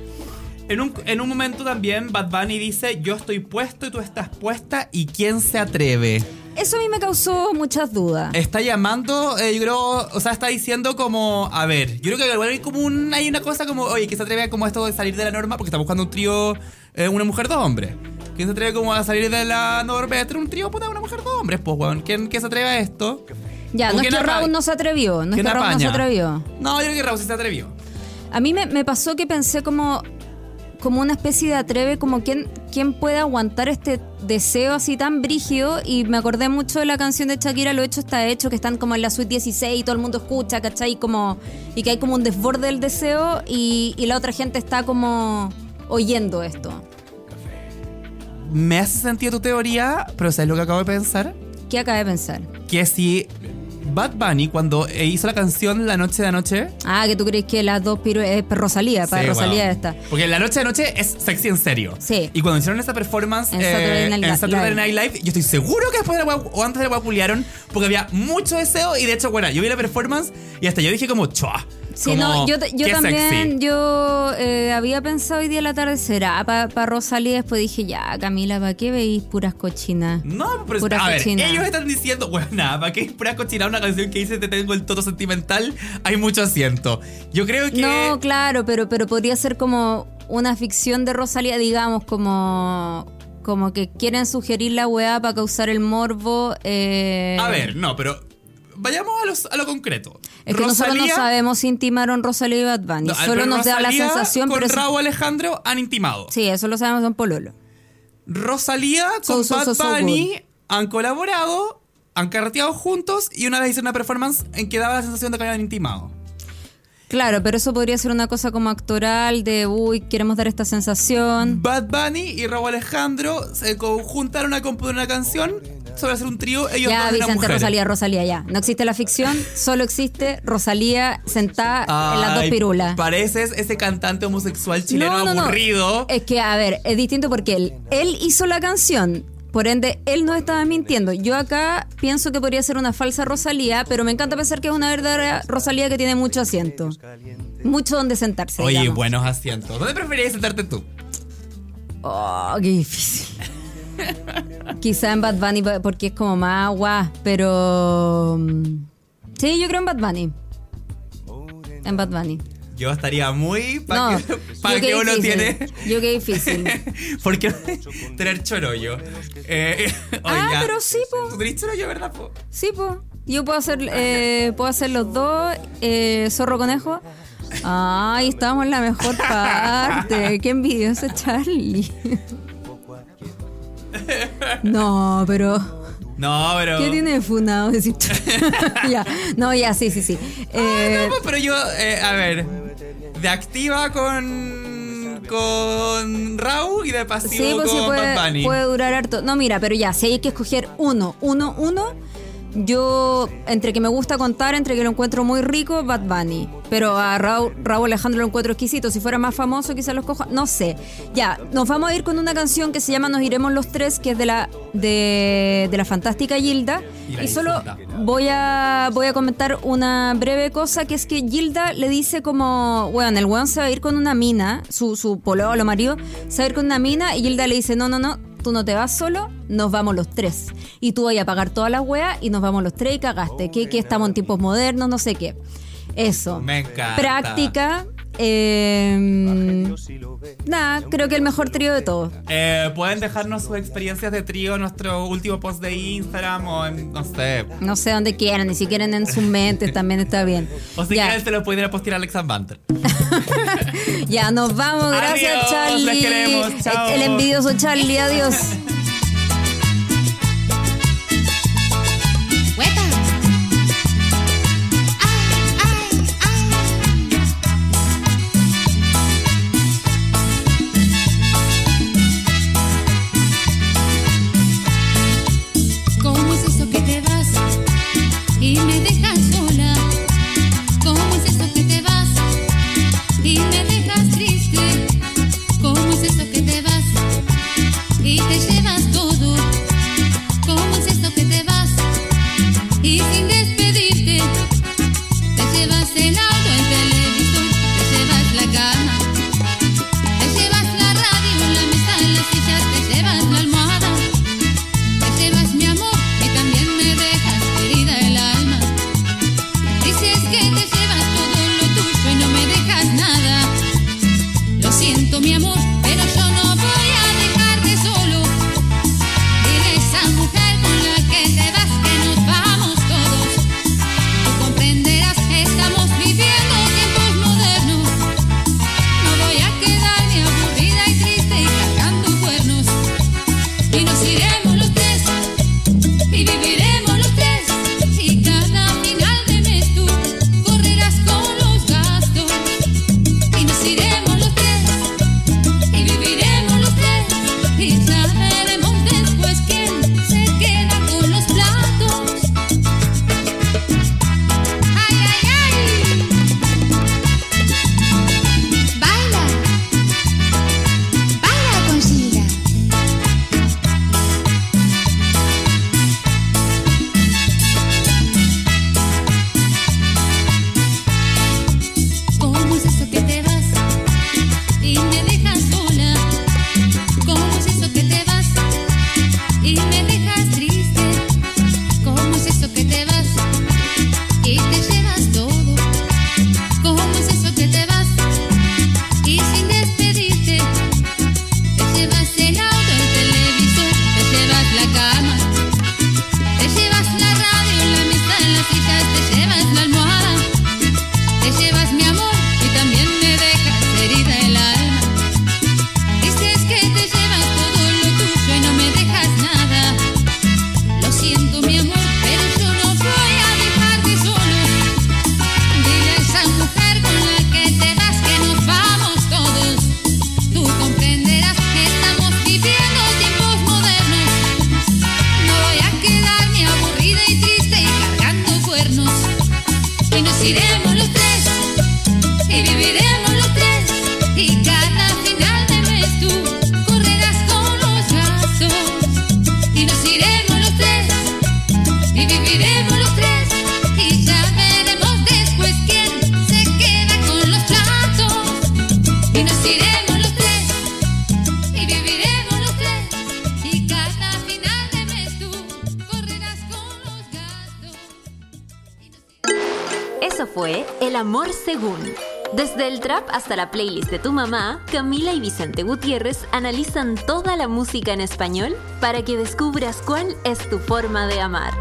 En un, en un momento también Bad Bunny dice, yo estoy puesto y tú estás puesta y quién se atreve. Eso a mí me causó muchas dudas. Está llamando, eh, yo creo, o sea, está diciendo como, a ver, yo creo que igual hay como un, hay una cosa como, oye, que se atreve a como esto de salir de la norma, porque está buscando un trío, eh, una mujer, dos hombres. ¿Quién se atreve como a salir de la norma a tener un trío, puta, una mujer, dos hombres? Pues, weón, ¿quién, quién se atreve a esto? Ya, ¿Con no es que Raúl no se atrevió, no es que Raúl no se atrevió. No, yo creo que Raúl sí se atrevió. A mí me, me pasó que pensé como, como una especie de atreve, como quién, quién puede aguantar este deseo así tan brígido. Y me acordé mucho de la canción de Shakira, Lo hecho está hecho, que están como en la suite 16 y todo el mundo escucha, ¿cachai? Y, como, y que hay como un desborde del deseo y, y la otra gente está como oyendo esto. Me hace sentido tu teoría, pero ¿sabes lo que acabo de pensar? ¿Qué acabé de pensar? Que si Bad Bunny, cuando eh, hizo la canción La Noche de Anoche, Ah, que tú crees que las dos piru es Rosalía, para Sí, Rosalía esta. Porque la noche de noche es sexy en serio. Sí. Y cuando hicieron esa performance En eh, Saturday Night en Li- Saturday Live. Night Live, yo estoy seguro que después de la o antes de la porque había mucho deseo y de hecho, bueno, yo vi la performance y hasta yo dije como, chua, Sí, Como, no, yo, yo qué también, sexy. yo eh, había pensado hoy día la tarde, será para Rosalía, después dije, ya, Camila, ¿para qué veis puras cochinas? No, pero Pura a ver, ellos están diciendo, bueno, nada, ¿para qué pura cochina una canción que dice te tengo el toto sentimental? Hay mucho asiento. Yo creo que. No, claro, pero, pero podría ser como una ficción de Rosalía, digamos, como, como que quieren sugerir la weá para causar el morbo. eh, A ver, no, pero vayamos a, los- a lo concreto. Es que nosotros no sabemos si intimaron Rosalía y Bad Bunny. No, Solo nos da la sensación, Con pero Raúl Alejandro han intimado. Sí, eso lo sabemos en Pololo. Rosalía con So, so, Bad so, Bunny han colaborado, han carreteado juntos y una vez hicieron una performance en que daba la sensación de que habían intimado. Claro, pero eso podría ser una cosa como actoral de, uy, queremos dar esta sensación. Bad Bunny y Raúl Alejandro se conjuntaron a componer una canción sobre hacer un trío, ellos Ya, dos una Vicente. Rosalía, Rosalía, ya. No existe la ficción, solo existe Rosalía sentada en las dos pirulas. Pareces ese cantante homosexual chileno No, no, no. aburrido. Es que, a ver, es distinto porque él, él hizo la canción. Por ende, él no estaba mintiendo. Yo acá pienso que podría ser una falsa Rosalía, pero me encanta pensar que es una verdadera Rosalía que tiene mucho asiento. Mucho donde sentarse. Oye, digamos. buenos asientos. ¿Dónde preferirías sentarte tú? Oh, qué difícil. Quizá en Bad Bunny porque es como más agua, pero... mm, Sí, yo creo en Bad Bunny. En Bad Bunny. Yo estaría muy para No, que, pa' que uno difícil. tiene. Yo qué difícil. Porque tener chorollo. Eh, Ah, oiga, pero sí, po. Tú tenés chorollo, ¿verdad? po? Sí, pues. Yo puedo hacer, eh, puedo hacer los dos, eh, zorro conejo. Ay, estamos en la mejor parte. Qué envidioso Charlie. No, pero No, pero. ¿qué tiene de funado decir? ya, no, ya, sí, sí, sí. Eh, No, pues, pero yo, eh, a ver. De activa con. con Raúl y de pasivo sí, pues sí con Bad puede, Bunny. puede durar harto. No, mira, pero ya, si hay que escoger uno, uno, uno, yo, entre que me gusta contar, entre que lo encuentro muy rico, Bad Bunny. Pero a Raúl, Raúl Alejandro lo encuentro exquisito. Si fuera más famoso, quizás lo escoja. No sé. Ya, nos vamos a ir con una canción que se llama Nos iremos los tres, que es de la, de, de la fantástica Gilda. Y solo voy a, voy a comentar una breve cosa, que es que Gilda le dice como, weón, el weón se va a ir con una mina, su, su pololo marido, se va a ir con una mina, y Gilda le dice, no, no, no, tú no te vas solo, nos vamos los tres. Y tú vas a pagar todas las weas y nos vamos los tres y cagaste. Que, que estamos en tiempos modernos, no sé qué. Eso. Me encanta. Práctica. Eh, nada, creo que el mejor trío de todos. Eh, Pueden dejarnos sus experiencias de trío en nuestro último post de Instagram o en, no sé. No sé dónde quieran, ni si quieren en sus mentes también está bien. O si Ya. quieren, se lo pueden ir a postear a Alexa Banter. Ya nos vamos, gracias Adiós, Charlie. les queremos, chao. El envidioso Charlie, adiós. de tu mamá, Camila y Vicente Gutiérrez analizan toda la música en español para que descubras cuál es tu forma de amar.